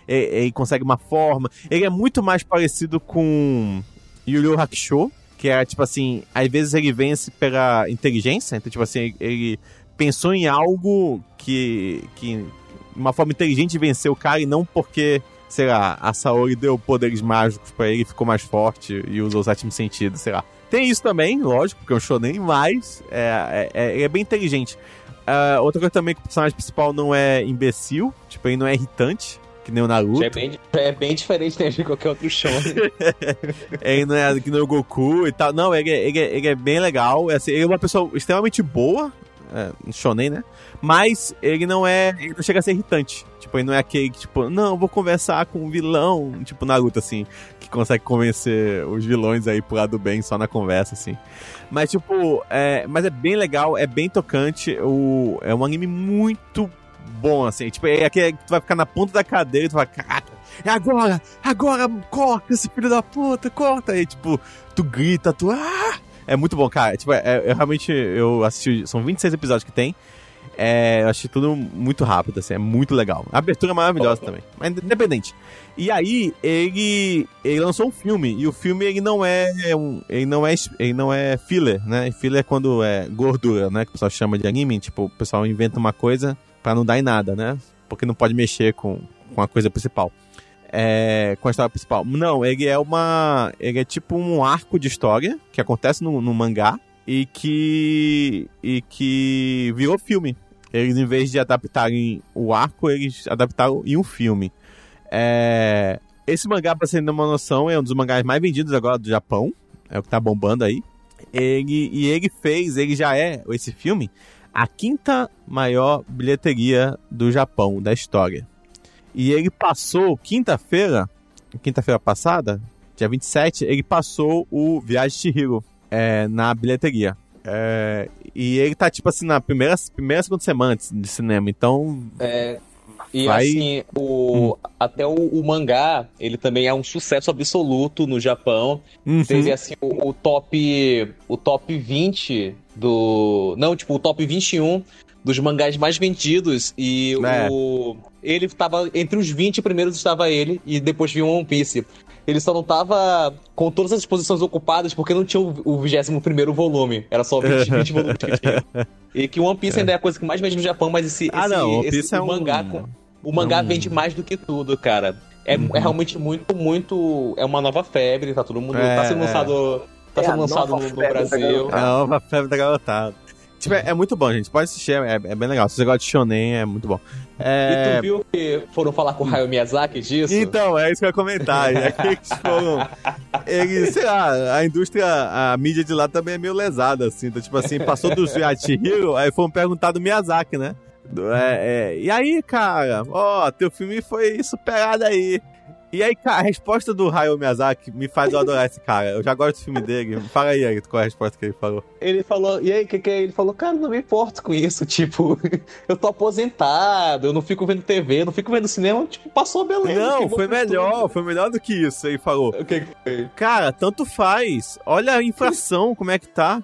ele, ele consegue uma forma. Ele é muito mais parecido com Yu Yu Hakusho, que é tipo assim, às vezes ele vence pela inteligência, então tipo assim, ele pensou em algo que, que uma forma inteligente de vencer o cara e não porque, sei lá, a Saori deu poderes mágicos pra ele, ficou mais forte e usou os sétimos sentidos, sei lá. Tem isso também, lógico, porque é um shonen, mas é, é, é, ele é bem inteligente. Ah, outra coisa também que o personagem principal não é imbecil, tipo, ele não é irritante, que nem o Naruto. É bem, é bem diferente né, de qualquer outro show. [LAUGHS] ele não é que nem o Goku e tal. Não, ele, é- ele, é- ele é bem legal. É assim, ele é uma pessoa extremamente boa, é, shonen, né? Mas ele não é. Ele não chega a ser irritante. Tipo, ele não é aquele que, tipo, não, vou conversar com um vilão, tipo Naruto, assim, que consegue convencer os vilões aí pro lado do bem só na conversa, assim. Mas, tipo, é, mas é bem legal, é bem tocante. O, é um anime muito bom, assim. Tipo, é aquele que tu vai ficar na ponta da cadeira e tu vai, caraca, é agora! Agora, corta esse filho da puta, corta! E, tipo, tu grita, tu. Ah! É muito bom, cara. Tipo, é, eu realmente eu assisti. São 26 episódios que tem. É, eu achei tudo muito rápido, assim, é muito legal. A abertura é maravilhosa também, mas independente. E aí, ele, ele lançou um filme, e o filme ele não é um, ele não é ele não é filler, né? Filler é quando é gordura, né, que o pessoal chama de anime, tipo, o pessoal inventa uma coisa pra não dar em nada, né? Porque não pode mexer com, com a coisa principal. É, com a história principal. Não, ele é uma. Ele é tipo um arco de história que acontece no, no mangá e que. e que virou filme. Eles, em vez de adaptarem o arco, eles adaptaram em um filme. É, esse mangá, pra você ter uma noção, é um dos mangás mais vendidos agora do Japão. É o que tá bombando aí. Ele, e ele fez, ele já é, esse filme, a quinta maior bilheteria do Japão, da história. E ele passou, quinta-feira, quinta-feira passada, dia 27, ele passou o Viagem de Chihiro é, na bilheteria. É, e ele tá, tipo assim, na primeira, primeira segunda semana de cinema. Então, É, e Vai- assim, o, até o, o mangá, ele também é um sucesso absoluto no Japão. uhum, Teve assim o, o top o top 20 do, não, tipo, o top 21 dos mangás mais vendidos e É. o ele tava entre os 20 primeiros estava ele e depois vinha o One Piece. Ele só não tava com todas as posições ocupadas porque não tinha o, o 21 primeiro volume. Era só 20, 20 [LAUGHS] volumes que tinha. E que o One Piece ainda é a coisa que mais vende no Japão, mas esse, Ah, esse, não, One esse- é um- mangá com- o mangá é um- vende mais do que tudo, cara. É, uhum. é realmente muito, muito. É uma nova febre, tá todo mundo. É, tá sendo é. lançado. Tá é sendo lançado no, no Brasil. É a nova febre da garotada. Tipo, é, é, muito bom, gente. Pode assistir, é, é, bem legal. Se você gosta de shonen, é muito bom. É... E tu viu que foram falar com o Hayao Miyazaki disso? Então, é isso que eu ia comentar. É que eles foram... Eles, sei lá, a indústria, a mídia de lá também é meio lesada, assim. Então, tipo assim, passou do Yachihiro, aí foram perguntar do Miyazaki, né? É, é, e aí, cara, ó, teu filme foi superado aí. E aí, cara, a resposta do Hayao Miyazaki me faz eu adorar esse cara. Eu já gosto do filme dele. Fala aí, Eric, qual é a resposta que ele falou? Ele falou, e aí, o que que é? Ele falou, cara, não me importo com isso. [LAUGHS] Tipo, eu tô aposentado, eu não fico vendo TV, não fico vendo cinema. Tipo, passou beleza. Não, foi melhor, foi melhor do que isso. Ele falou. O que que foi? Cara, tanto faz. Olha a inflação, como é que tá.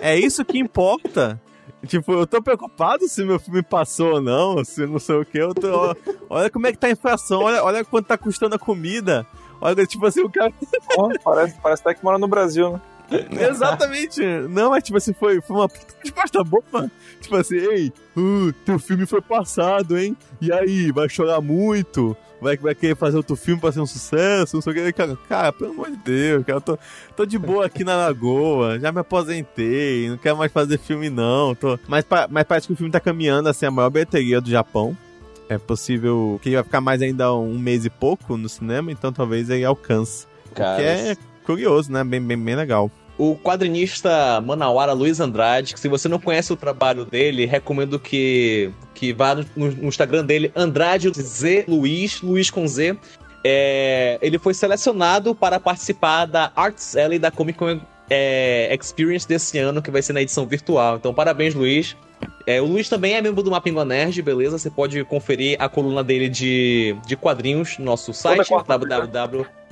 É isso que importa. Tipo, eu tô preocupado se meu filme passou ou não, se não sei o que. Eu tô, olha como é que tá a inflação, olha, olha quanto tá custando a comida. Olha, tipo assim, o cara. Oh, parece, parece até que mora no Brasil, né? [LAUGHS] Exatamente. Não, mas tipo assim, foi, foi uma resposta boa. Tipo assim, ei, uh, teu filme foi passado, hein? E aí, vai chorar muito? Vai, vai querer fazer outro filme pra ser um sucesso, não sei o que. Cara, cara pelo amor de Deus, cara, eu tô, tô de boa aqui na Lagoa, já me aposentei, não quero mais fazer filme não. Tô... Mas, mas parece que o filme tá caminhando assim, a maior bilheteria do Japão. É possível que ele vai ficar mais ainda um mês e pouco no cinema, então talvez ele alcance. Cara, que é curioso, né? Bem, bem, bem legal o quadrinista manauara Luiz Andrade, que se você não conhece o trabalho dele, recomendo que, que vá no, no Instagram dele, Andrade Z Luiz, Luiz com Z. É, ele foi selecionado para participar da Arts Alley da Comic Con é, Experience desse ano, que vai ser na edição virtual. Então, parabéns, Luiz. É, o Luiz também é membro do Mapingua Nerd, beleza? Você pode conferir a coluna dele de, de quadrinhos no nosso site,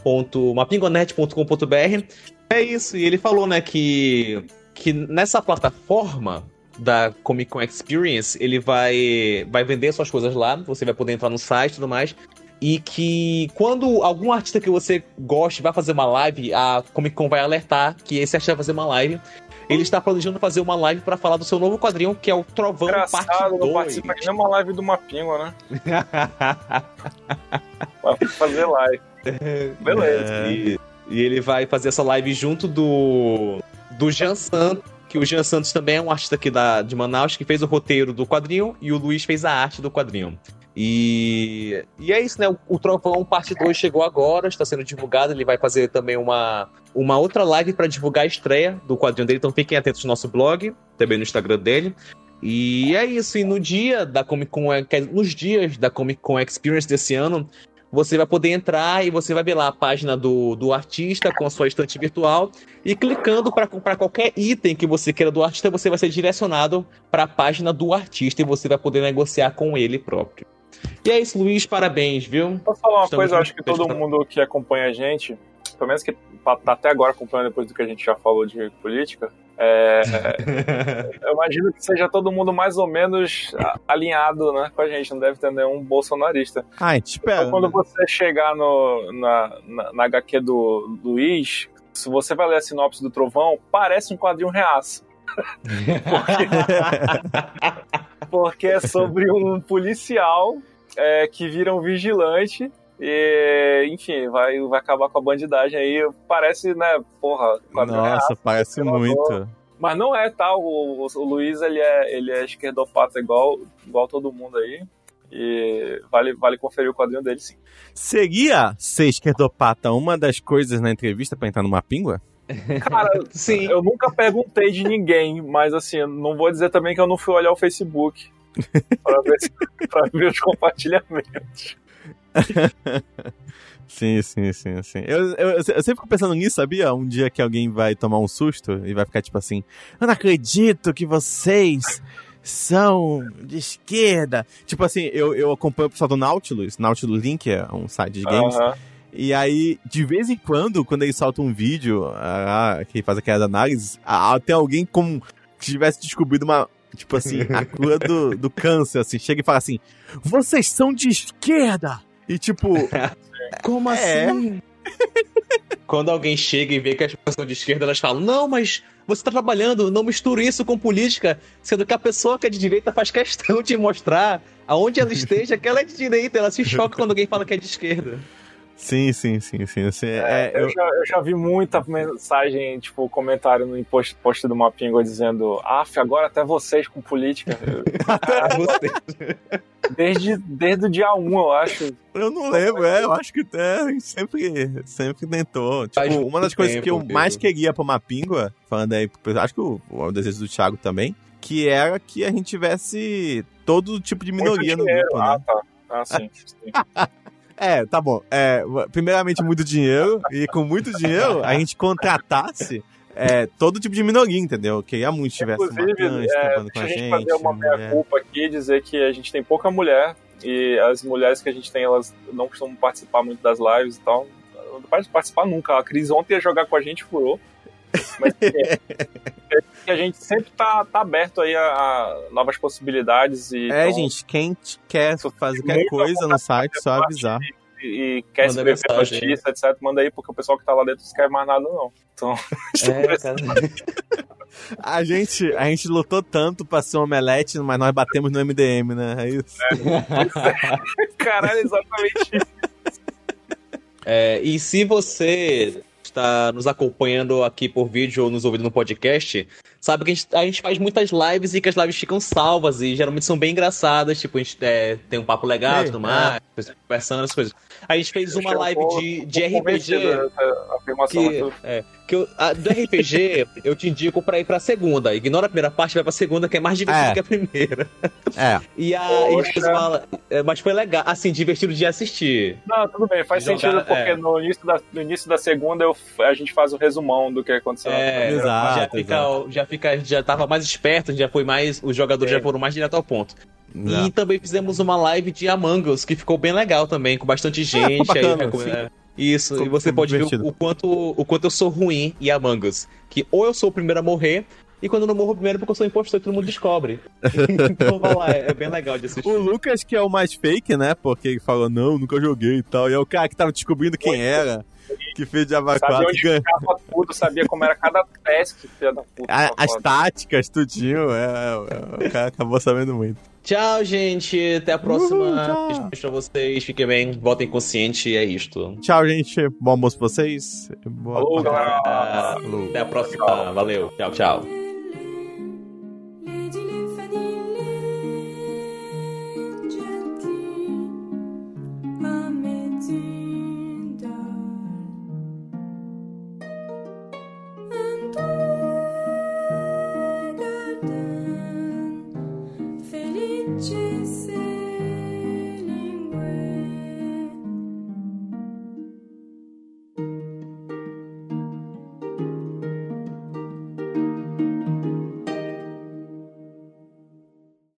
www.mapinguanerd.com.br. É isso, e ele falou, né, que, que nessa plataforma da Comic Con Experience, ele vai, vai vender suas coisas lá, você vai poder entrar no site e tudo mais. E que quando algum artista que você goste vai fazer uma live, a Comic Con vai alertar que esse artista vai fazer uma live. Ele está planejando fazer uma live para falar do seu novo quadrinho, que é o Trovão Engraçado, Parte 2. participa que nem uma live do Mapingo, né? [LAUGHS] vai fazer live. [LAUGHS] Beleza. É. E... E ele vai fazer essa live junto do, do Jean Santos, que o Jean Santos também é um artista aqui da, de Manaus, que fez o roteiro do quadrinho, e o Luiz fez a arte do quadrinho. E, e é isso, né? O, o Trovão Parte 2 chegou agora, está sendo divulgado. Ele vai fazer também uma, uma outra live para divulgar a estreia do quadrinho dele. Então fiquem atentos no nosso blog, também no Instagram dele. E é isso. E no dia da Comic Con, nos dias da Comic Con Experience desse ano, você vai poder entrar e você vai ver lá a página do, do artista com a sua estante virtual e clicando para comprar qualquer item que você queira do artista, você vai ser direcionado para a página do artista e você vai poder negociar com ele próprio. E é isso, Luiz, parabéns, viu? Posso falar uma Estamos coisa, eu acho que todo mundo que acompanha a gente, pelo menos que tá até agora acompanhando depois do que a gente já falou de política, é, [LAUGHS] eu imagino que seja todo mundo mais ou menos alinhado né, com a gente, não deve ter nenhum bolsonarista. Ah, espera. Então, quando você chegar no, na, na, na HQ do Luiz, se você vai ler a sinopse do Trovão, parece um quadrinho reaço. porque, [LAUGHS] porque é sobre um policial é, que vira um vigilante e, enfim, vai, vai acabar com a bandidagem aí. Parece, né, porra. Nossa, parece muito. Mas não é, tá? O, o, o, Luiz, ele é, ele é esquerdopata igual, igual todo mundo aí. E vale, vale conferir o quadrinho dele, sim. Seria ser esquerdopata uma das coisas na entrevista para entrar numa píngua? Cara, [LAUGHS] sim. Eu nunca perguntei de ninguém, mas assim, não vou dizer também que eu não fui olhar o Facebook [LAUGHS] para ver, pra ver os compartilhamentos. [LAUGHS] sim, sim, sim, sim. Eu, eu, eu, sempre fico pensando nisso, sabia? Um dia que alguém vai tomar um susto e vai ficar tipo assim: Eu não acredito que vocês são de esquerda. Tipo assim, eu, eu acompanho o pessoal do Nautilus, Nautilus Link é um site de games. Uh -huh. E aí, de vez em quando, quando eles soltam um vídeo ah, que faz aquela análise, ah, tem alguém como que tivesse descobrido uma, tipo assim, a cura do, do [LAUGHS] câncer, assim, chega e fala assim: vocês são de esquerda! E tipo, [LAUGHS] como é. assim? Quando alguém chega e vê que as pessoas são de esquerda, elas falam: Não, mas você está trabalhando, não misture isso com política. Sendo que a pessoa que é de direita faz questão [LAUGHS] de mostrar aonde ela esteja que ela é de direita. Ela se choca quando alguém fala que é de esquerda. Sim, sim, sim, sim. sim. É, é, eu, eu- já, eu já vi muita mensagem, tipo, comentário no post, post do Mapinga dizendo Af, agora até vocês com política. [LAUGHS] [LAUGHS] desde, desde o dia 1, eu acho. Eu não lembro, é, eu acho que é, a gente sempre, sempre tentou. Tipo, Faz uma das coisas tempo, que eu mais queria pra Mapingua, falando aí, acho que o, o desejo do Thiago também, que era que a gente tivesse todo tipo de minoria no grupo, né? Ah, tá. Ah, sim. sim. [LAUGHS] É, tá bom. É, primeiramente, muito dinheiro, e com muito dinheiro, a gente contratasse é, todo tipo de minoria, entendeu? Queria muito que tivesse uma Inclusive, trans é, trabalhando com deixa a gente gente. fazer uma mulher. meia-culpa aqui e dizer que a gente tem pouca mulher e as mulheres que a gente tem, elas não costumam participar muito das lives e tal. Não participar nunca. A Cris ontem ia jogar com a gente, furou. Mas é, [LAUGHS] é que a gente sempre tá, tá aberto aí a, a novas possibilidades e, É, então, gente, quem quer fazer qualquer coisa no site, só avisar. e, e quer Manda escrever mensagem. notícia, etc., manda aí, porque o pessoal que tá lá dentro não quer mais nada, não. Então, [LAUGHS] É. A gente, a gente lutou tanto pra ser um omelete, mas nós batemos no MDM, né? É isso. [LAUGHS] caralho, exatamente isso. É, e se você está nos acompanhando aqui por vídeo ou nos ouvindo no podcast, sabe que a gente, a gente faz muitas lives e que as lives ficam salvas e geralmente são bem engraçadas. Tipo, a gente é, tem um papo legal e tudo mais, conversando as coisas. A gente fez uma live de, de RPG. Que, é, que eu- a- do RPG, [LAUGHS] eu te indico pra ir pra segunda. Ignora a primeira parte, vai pra segunda, que é mais divertido É. que a primeira. É. E a, a gente fez uma. Mas foi legal, assim, divertido de assistir. Não, tudo bem, faz Jogar- sentido porque é. no, início da, no início da segunda eu, a gente faz o resumão do que aconteceu. na É. Exato, já fica, já fica, já tava mais esperto, já foi mais, os jogadores É. já foram mais direto ao ponto. E também fizemos uma live de Among Us, que ficou bem legal também, com bastante gente. ficou bacana, aí, recome- sim. é, Isso, Ficou- e você pode ver divertido. o, o quanto, o quanto eu sou ruim em Among Us. Que ou eu sou o primeiro a morrer, e quando eu não morro primeiro é porque eu sou impostor e todo mundo descobre. [LAUGHS] então vai lá, é, é bem legal de assistir. O Lucas, que é o mais fake, né? Porque ele falou, não, nunca joguei e tal. E é o cara que tava descobrindo quem era, que fez Java Sabia 4. onde ficava tudo, sabia como era cada task, filha da puta. A- as táticas, tudinho. É, é, o cara acabou sabendo muito. Tchau, gente. Até a próxima. Tchau. Beijo pra vocês. Fiquem bem, votem consciente. É isto. Tchau, gente. Bom almoço pra vocês. Boa galera. Falou. até a próxima. Valeu. Tchau, tchau.